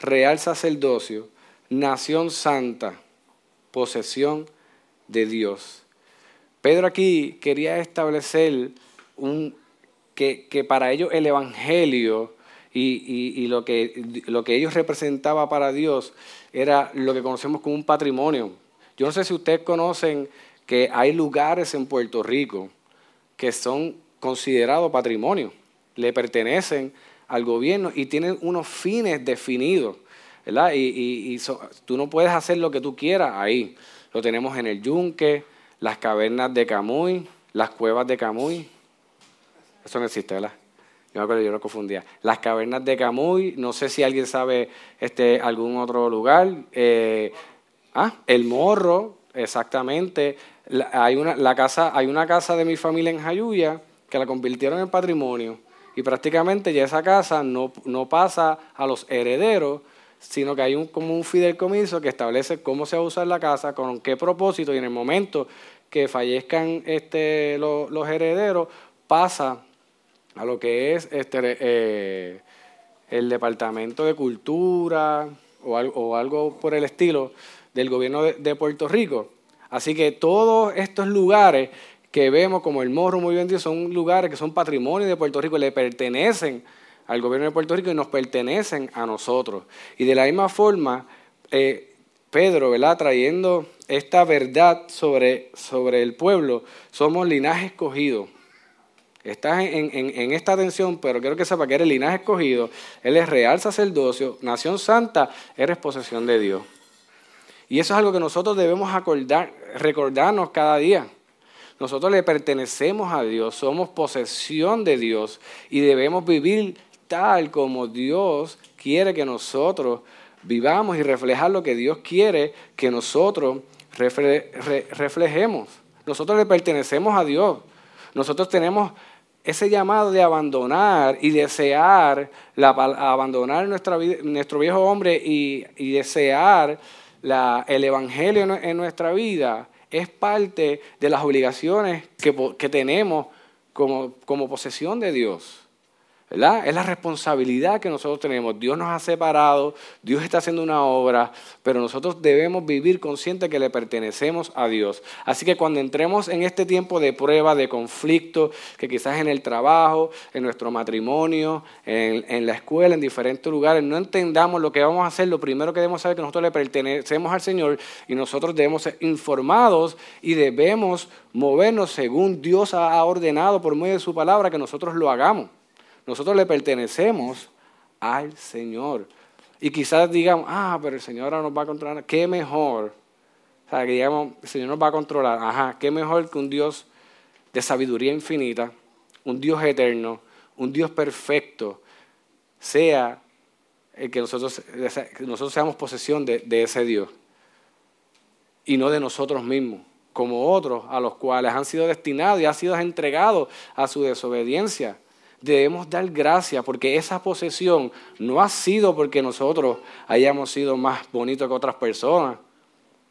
real sacerdocio, nación santa, posesión de Dios. Pedro aquí quería establecer un, que, para ellos el Evangelio y, lo, que, lo que ellos representaban para Dios era lo que conocemos como un patrimonio. Yo no sé si ustedes conocen que hay lugares en Puerto Rico que son considerados patrimonio, le pertenecen al gobierno y tienen unos fines definidos. ¿Verdad? Y, tú no puedes hacer lo que tú quieras ahí. Lo tenemos en el Yunque, las cavernas de Camuy, las cuevas de Camuy. Eso no existe, ¿verdad? Yo me acuerdo, yo lo confundía. Las cavernas de Camuy, no sé si alguien sabe este, algún otro lugar. Eh, ah, el Morro, exactamente. hay, una, la casa, hay una casa de mi familia en Jayuya que la convirtieron en patrimonio. Y prácticamente ya esa casa no, no pasa a los herederos, sino que hay un, como un fideicomiso que establece cómo se va a usar la casa, con qué propósito, y en el momento que fallezcan este, los, herederos, pasa a lo que es este, eh, el Departamento de Cultura o algo, por el estilo del gobierno de, de, Puerto Rico. Así que todos estos lugares que vemos como el Morro, muy bien dicho, son lugares que son patrimonio de Puerto Rico, le pertenecen al gobierno de Puerto Rico y nos pertenecen a nosotros. Y de la misma forma, eh, Pedro, ¿verdad? Trayendo esta verdad sobre, sobre el pueblo, somos linaje escogido, Estás en, esta atención, pero quiero que sepa que eres linaje escogido, Él es real sacerdocio, nación santa, eres posesión de Dios. Y eso es algo que nosotros debemos acordar, recordarnos cada día. Nosotros le pertenecemos a Dios, somos posesión de Dios y debemos vivir tal como Dios quiere que nosotros vivamos y reflejar lo que Dios quiere que nosotros reflejemos. Nosotros le pertenecemos a Dios. Nosotros tenemos ese llamado de abandonar y desear, abandonar nuestra nuestro viejo hombre y, desear el Evangelio en nuestra vida, es parte de las obligaciones que, tenemos como posesión de Dios. Es la responsabilidad que nosotros tenemos. Dios nos ha separado, Dios está haciendo una obra, pero nosotros debemos vivir conscientes que le pertenecemos a Dios. Así que cuando entremos en este tiempo de prueba, de conflicto, que quizás en el trabajo, en nuestro matrimonio, en, en la escuela, en diferentes lugares, no entendamos lo que vamos a hacer, lo primero que debemos saber es que nosotros le pertenecemos al Señor y nosotros debemos ser informados y debemos movernos según Dios ha ordenado por medio de su palabra que nosotros lo hagamos. Nosotros le pertenecemos al Señor. Y quizás digamos, ah, pero el Señor ahora nos va a controlar. ¿Qué mejor? O sea, que digamos, el Señor nos va a controlar. Ajá, ¿qué mejor que un Dios de sabiduría infinita, un Dios eterno, un Dios perfecto, sea el que nosotros, nosotros seamos posesión de, de ese Dios y no de nosotros mismos, como otros a los cuales han sido destinados y han sido entregados a su desobediencia debemos dar gracias porque esa posesión no ha sido porque nosotros hayamos sido más bonitos que otras personas.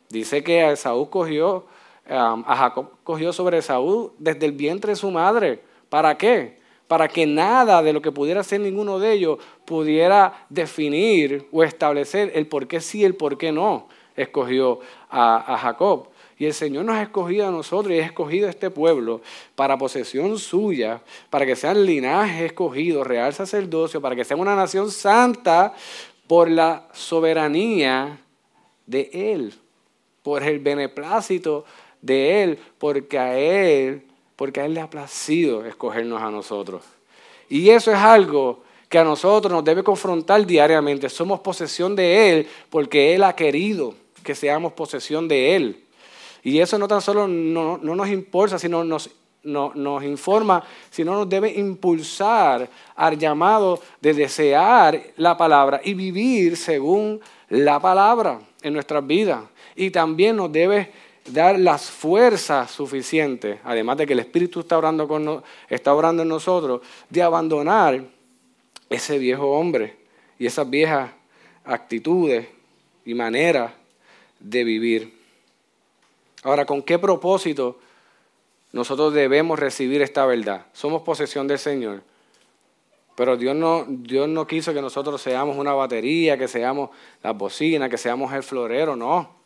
Dice que a Esaú cogió, a Jacob cogió sobre Esaú desde el vientre de su madre. ¿Para qué? Para que nada de lo que pudiera ser ninguno de ellos pudiera definir o establecer el por qué sí y el por qué no escogió a Jacob. Y el Señor nos ha escogido a nosotros y ha escogido a este pueblo para posesión suya, para que sean linaje escogido, real sacerdocio, para que sean una nación santa por la soberanía de Él, por el beneplácito de Él, porque a Él, porque a Él le ha placido escogernos a nosotros. Y eso es algo que a nosotros nos debe confrontar diariamente. Somos posesión de Él porque Él ha querido que seamos posesión de Él. Y eso no tan solo no, nos importa, sino nos, nos informa, sino nos debe impulsar al llamado de desear la palabra y vivir según la palabra en nuestras vidas. Y también nos debe dar las fuerzas suficientes, además de que el Espíritu está orando, con está orando en nosotros, de abandonar ese viejo hombre y esas viejas actitudes y maneras de vivir. Ahora, ¿con qué propósito nosotros debemos recibir esta verdad? Somos posesión del Señor. Pero Dios no, Dios no quiso que nosotros seamos una batería, que seamos la bocina, que seamos el florero, no.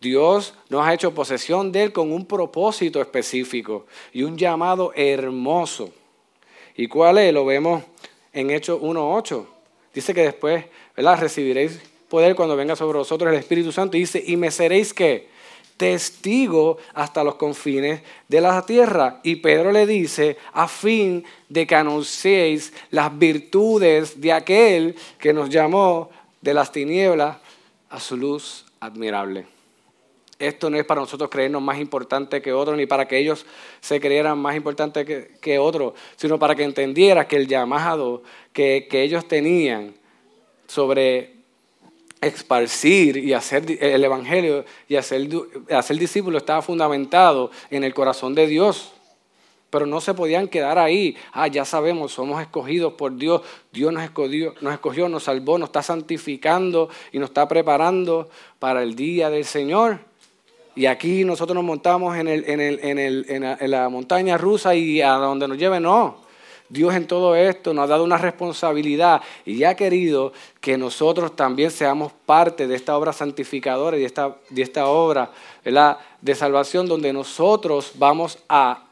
Dios nos ha hecho posesión de Él con un propósito específico y un llamado hermoso. ¿Y cuál es? Lo vemos en Hechos 1.8. Dice que después, ¿verdad? Recibiréis poder cuando venga sobre vosotros el Espíritu Santo. Y dice, y me seréis que testigo hasta los confines de la tierra. Y Pedro le dice, a fin de que anunciéis las virtudes de aquel que nos llamó de las tinieblas a su luz admirable. Esto no es para nosotros creernos más importante que otros, ni para que ellos se creyeran más importantes que, que otros, sino para que entendiera que el llamado que, que ellos tenían sobre esparcir y hacer el Evangelio y hacer, hacer discípulos estaba fundamentado en el corazón de Dios. Pero no se podían quedar ahí. Ah, ya sabemos, somos escogidos por Dios. Dios nos escogió, nos escogió, nos salvó, nos está santificando y nos está preparando para el día del Señor. Y aquí nosotros nos montamos en, el, en, el, en, el, en la montaña rusa y a donde nos lleve, no. Dios en todo esto nos ha dado una responsabilidad y ha querido que nosotros también seamos parte de esta obra santificadora y de esta, de esta obra de salvación donde nosotros vamos a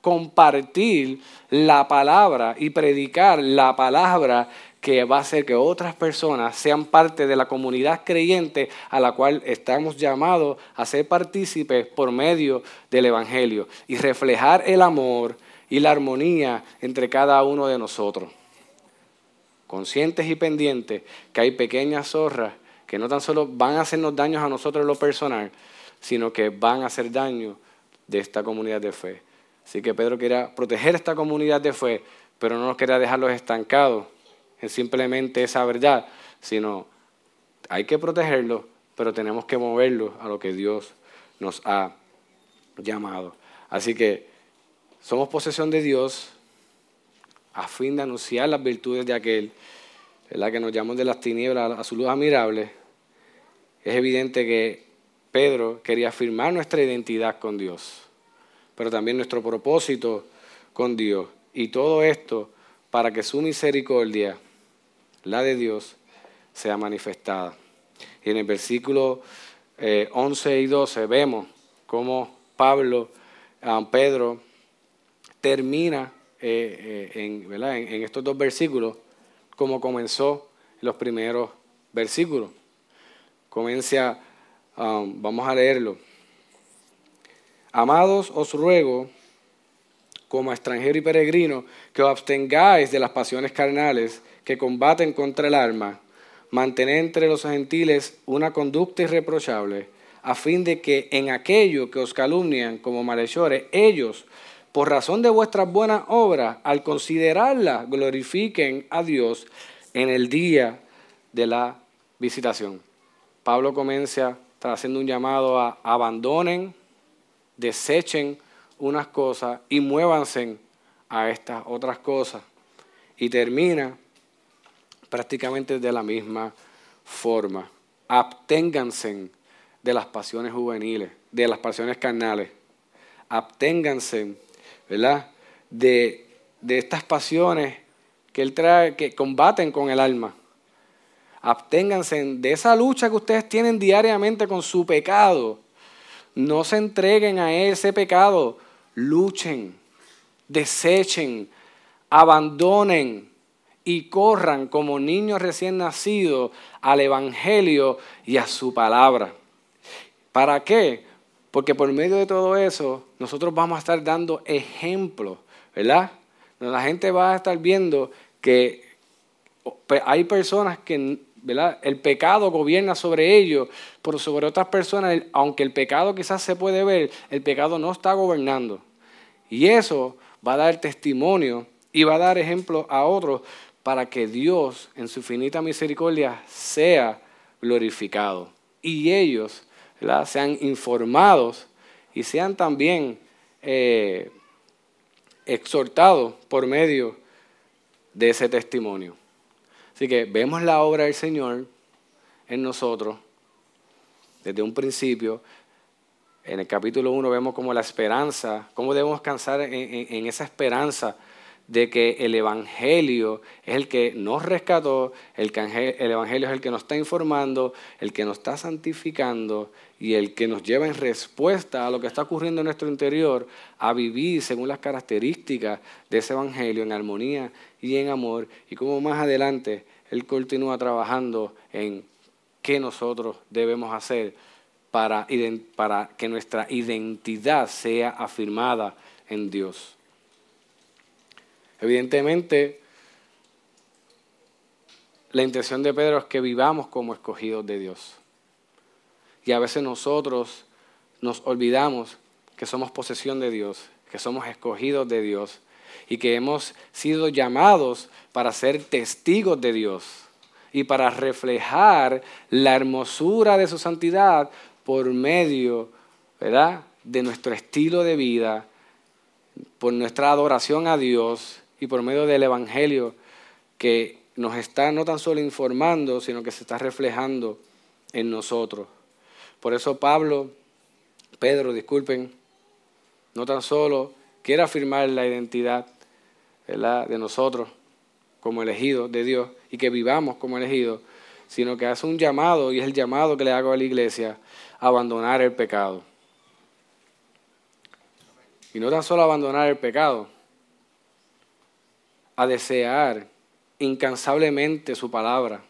compartir la palabra y predicar la palabra que va a hacer que otras personas sean parte de la comunidad creyente a la cual estamos llamados a ser partícipes por medio del Evangelio y reflejar el amor y la armonía entre cada uno de nosotros. Conscientes y pendientes que hay pequeñas zorras que no tan solo van a hacernos daños a nosotros en lo personal, sino que van a hacer daño de esta comunidad de fe. Así que Pedro quería proteger esta comunidad de fe, pero no nos quería dejarlos estancados en simplemente esa verdad, sino hay que protegerlos, pero tenemos que moverlos a lo que Dios nos ha llamado. Así que somos posesión de Dios a fin de anunciar las virtudes de aquel la que nos llamamos de las tinieblas a su luz admirable. Es evidente que Pedro quería afirmar nuestra identidad con Dios, pero también nuestro propósito con Dios. Y todo esto para que su misericordia, la de Dios, sea manifestada. Y en el versículo 11 eh, y 12 vemos cómo Pablo, ah, Pedro, termina eh, eh, en, en estos dos versículos como comenzó en los primeros versículos. Comienza, um, vamos a leerlo. Amados, os ruego, como extranjero y peregrino, que os abstengáis de las pasiones carnales que combaten contra el alma, mantened entre los gentiles una conducta irreprochable, a fin de que en aquello que os calumnian como malhechores, ellos, por razón de vuestras buenas obras, al considerarlas, glorifiquen a Dios en el día de la visitación. Pablo comienza haciendo un llamado a abandonen, desechen unas cosas y muévanse a estas otras cosas. Y termina prácticamente de la misma forma. Abténganse de las pasiones juveniles, de las pasiones carnales. Abténganse ¿verdad? De, estas pasiones que Él trae, que combaten con el alma. Abténganse de esa lucha que ustedes tienen diariamente con su pecado. No se entreguen a ese pecado. Luchen, desechen, abandonen y corran como niños recién nacidos al Evangelio y a su palabra. ¿Para qué? Porque por medio de todo eso, nosotros vamos a estar dando ejemplos, ¿verdad? La gente va a estar viendo que hay personas que, ¿verdad? El pecado gobierna sobre ellos, pero sobre otras personas, aunque el pecado quizás se puede ver, el pecado no está gobernando. Y eso va a dar testimonio y va a dar ejemplo a otros para que Dios, en su finita misericordia, sea glorificado. Y ellos sean informados y sean también eh, exhortados por medio de ese testimonio. Así que vemos la obra del Señor en nosotros desde un principio. En el capítulo 1 vemos como la esperanza, cómo debemos cansar en esa esperanza de que el Evangelio es el que nos rescató, el, el Evangelio es el que nos está informando, el que nos está santificando y el que nos lleva en respuesta a lo que está ocurriendo en nuestro interior a vivir según las características de ese Evangelio en armonía y en amor y como más adelante Él continúa trabajando en qué nosotros debemos hacer para, para que nuestra identidad sea afirmada en Dios. Evidentemente, la intención de Pedro es que vivamos como escogidos de Dios. Y a veces nosotros nos olvidamos que somos posesión de Dios, que somos escogidos de Dios y que hemos sido llamados para ser testigos de Dios y para reflejar la hermosura de su santidad por medio, ¿verdad?, de nuestro estilo de vida, por nuestra adoración a Dios y por medio del Evangelio que nos está no tan solo informando, sino que se está reflejando en nosotros. Por eso Pablo, Pedro, disculpen, no tan solo quiere afirmar la identidad de nosotros como elegidos de Dios y que vivamos como elegidos, sino que hace un llamado, y es el llamado que le hago a la iglesia, a abandonar el pecado. Y no tan solo abandonar el pecado, a desear incansablemente su palabra,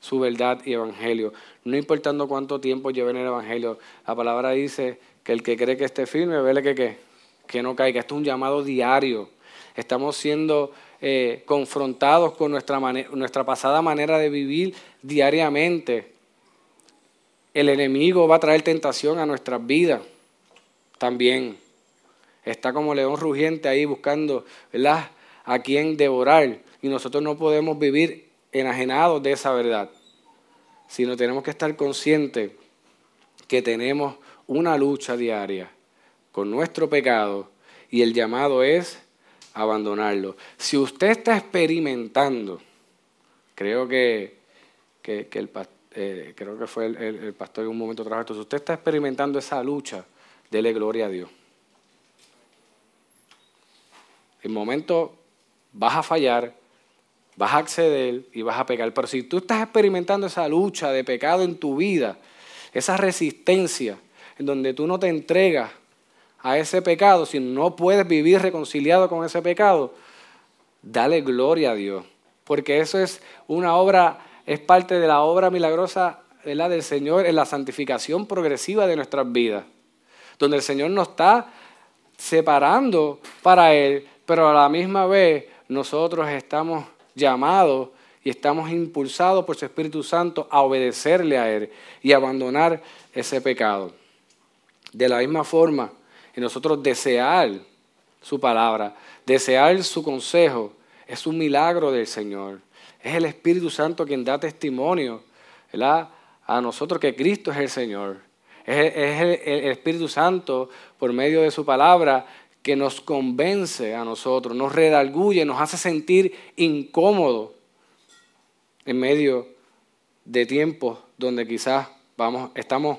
su verdad y evangelio. No importando cuánto tiempo lleve en el evangelio, la palabra dice que el que cree que esté firme, vele que, que no caiga. Esto es un llamado diario. Estamos siendo eh, confrontados con nuestra, nuestra pasada manera de vivir diariamente. El enemigo va a traer tentación a nuestras vidas también. Está como león rugiente ahí buscando ¿verdad? a quien devorar. Y nosotros no podemos vivir enajenados de esa verdad, sino tenemos que estar conscientes que tenemos una lucha diaria con nuestro pecado y el llamado es abandonarlo. Si usted está experimentando, creo que, el, eh, creo que fue el, pastor en un momento trabajo, si usted está experimentando esa lucha, dele gloria a Dios. En momento vas a fallar, vas a acceder y vas a pecar. Pero si tú estás experimentando esa lucha de pecado en tu vida, esa resistencia, en donde tú no te entregas a ese pecado, si no puedes vivir reconciliado con ese pecado, dale gloria a Dios. Porque eso es una obra, es parte de la obra milagrosa del Señor en la santificación progresiva de nuestras vidas. Donde el Señor nos está separando para Él, pero a la misma vez nosotros estamos llamados y estamos impulsados por su Espíritu Santo a obedecerle a Él y abandonar ese pecado. De la misma forma, y nosotros desear su palabra, desear su consejo, es un milagro del Señor. Es el Espíritu Santo quien da testimonio a nosotros que Cristo es el Señor. Es, el Espíritu Santo, por medio de su palabra, que nos convence a nosotros, nos redarguye, nos hace sentir incómodos en medio de tiempos donde quizás vamos, estamos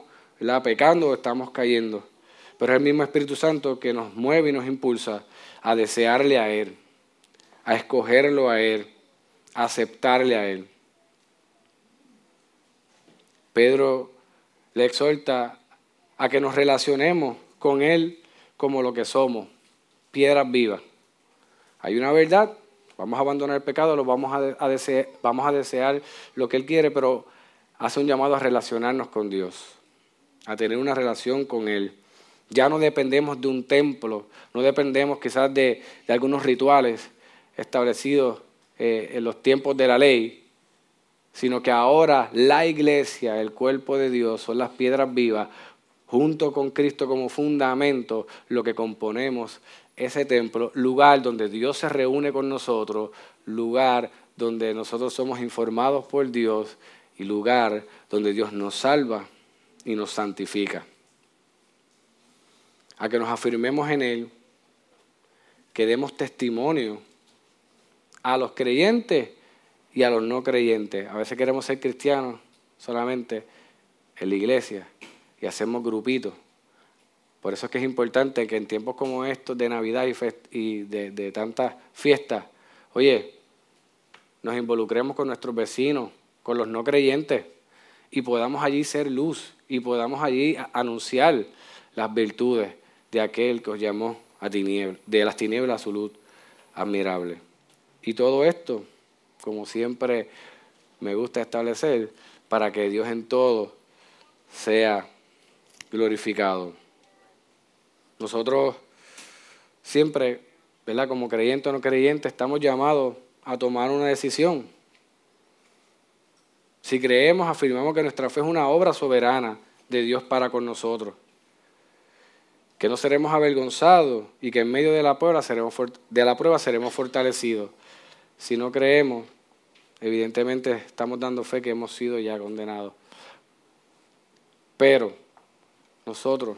pecando o estamos cayendo pero es el mismo Espíritu Santo que nos mueve y nos impulsa a desearle a Él, a escogerlo a Él, a aceptarle a Él. Pedro le exhorta a que nos relacionemos con Él como lo que somos, piedras vivas. Hay una verdad, vamos a abandonar el pecado, lo vamos a, desear, vamos a desear lo que Él quiere, pero hace un llamado a relacionarnos con Dios, a tener una relación con Él. Ya no dependemos de un templo, no dependemos quizás de, algunos rituales establecidos eh, en los tiempos de la ley, sino que ahora la iglesia, el cuerpo de Dios, son las piedras vivas, junto con Cristo como fundamento, lo que componemos ese templo, lugar donde Dios se reúne con nosotros, lugar donde nosotros somos informados por Dios y lugar donde Dios nos salva y nos santifica a que nos afirmemos en Él, que demos testimonio a los creyentes y a los no creyentes. A veces queremos ser cristianos solamente en la iglesia y hacemos grupitos. Por eso es que es importante que en tiempos como estos de Navidad y, de, tantas fiestas, oye, nos involucremos con nuestros vecinos, con los no creyentes, y podamos allí ser luz y podamos allí anunciar las virtudes de aquel que os llamó a tinieblas, de las tinieblas a su luz admirable. Y todo esto, como siempre me gusta establecer, para que Dios en todo sea glorificado. Nosotros siempre, ¿verdad? Como creyentes o no creyentes, estamos llamados a tomar una decisión. Si creemos, afirmamos que nuestra fe es una obra soberana de Dios para con nosotros que no seremos avergonzados y que en medio de la prueba seremos, de la prueba seremos fortalecidos. Si no creemos, evidentemente estamos dando fe que hemos sido ya condenados. Pero nosotros,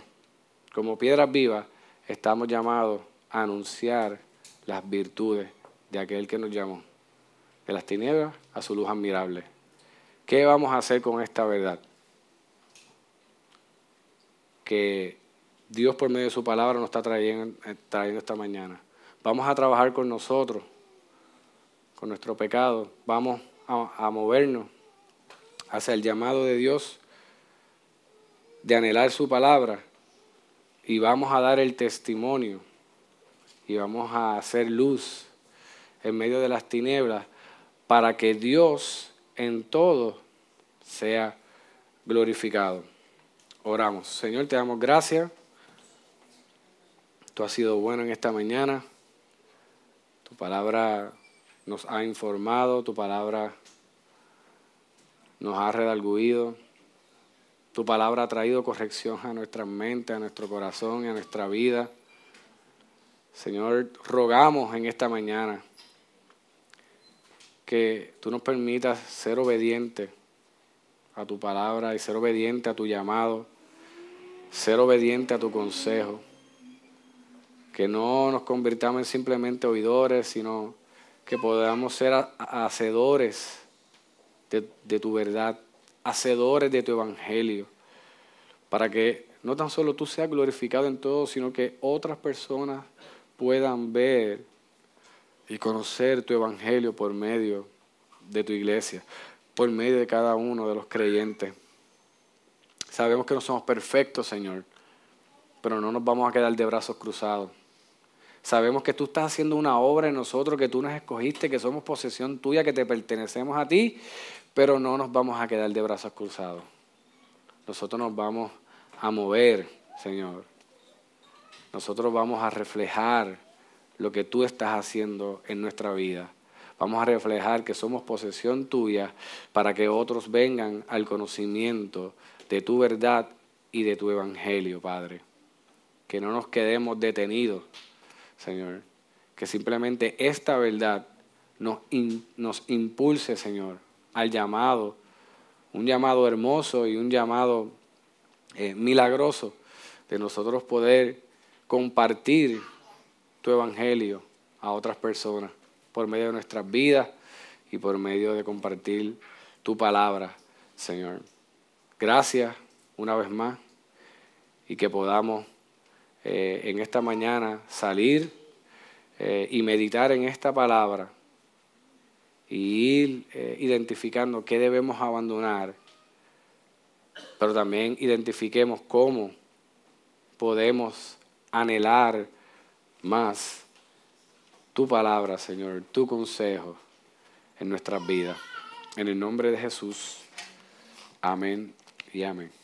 como piedras vivas, estamos llamados a anunciar las virtudes de aquel que nos llamó, de las tinieblas a su luz admirable. ¿Qué vamos a hacer con esta verdad? Que Dios por medio de su palabra nos está trayendo, eh, esta mañana. Vamos a trabajar con nosotros, con nuestro pecado. Vamos a movernos hacia el llamado de Dios de anhelar su palabra y vamos a dar el testimonio y vamos a hacer luz en medio de las tinieblas para que Dios en todo sea glorificado. Oramos. Señor, te damos gracias. Tú has sido bueno en esta mañana. Tu palabra nos ha informado, tu palabra nos ha redarguido. Tu palabra ha traído corrección a nuestra mente, a nuestro corazón y a nuestra vida. Señor, rogamos en esta mañana que tú nos permitas ser obedientes a tu palabra y ser obediente a tu llamado, ser obediente a tu consejo. Que no nos convirtamos en simplemente oidores, sino que podamos ser hacedores de tu verdad, hacedores de tu evangelio, para que no tan solo tú seas glorificado en todo, sino que otras personas puedan ver y conocer tu evangelio por medio de tu iglesia, por medio de cada uno de los creyentes. Sabemos que no somos perfectos, Señor, pero no nos vamos a quedar de brazos cruzados. Sabemos que tú estás haciendo una obra en nosotros, que tú nos escogiste, que somos posesión tuya, que te pertenecemos a ti, pero no nos vamos a quedar de brazos cruzados. Nosotros nos vamos a mover, Señor. Nosotros vamos a reflejar lo que tú estás haciendo en nuestra vida. Vamos a reflejar que somos posesión tuya para que otros vengan al conocimiento de tu verdad y de tu evangelio, Padre. Que no nos quedemos detenidos, Señor. Que simplemente esta verdad nos, impulse, Señor, al llamado, un llamado hermoso y un llamado eh, milagroso de nosotros poder compartir tu evangelio a otras personas por medio de nuestras vidas y por medio de compartir tu palabra, Señor. Gracias una vez más y que podamos eh, en esta mañana salir eh, y meditar en esta palabra y ir eh, identificando qué debemos abandonar, pero también identifiquemos cómo podemos anhelar más tu palabra, Señor, tu consejo en nuestras vidas. En el nombre de Jesús. Amén y amén.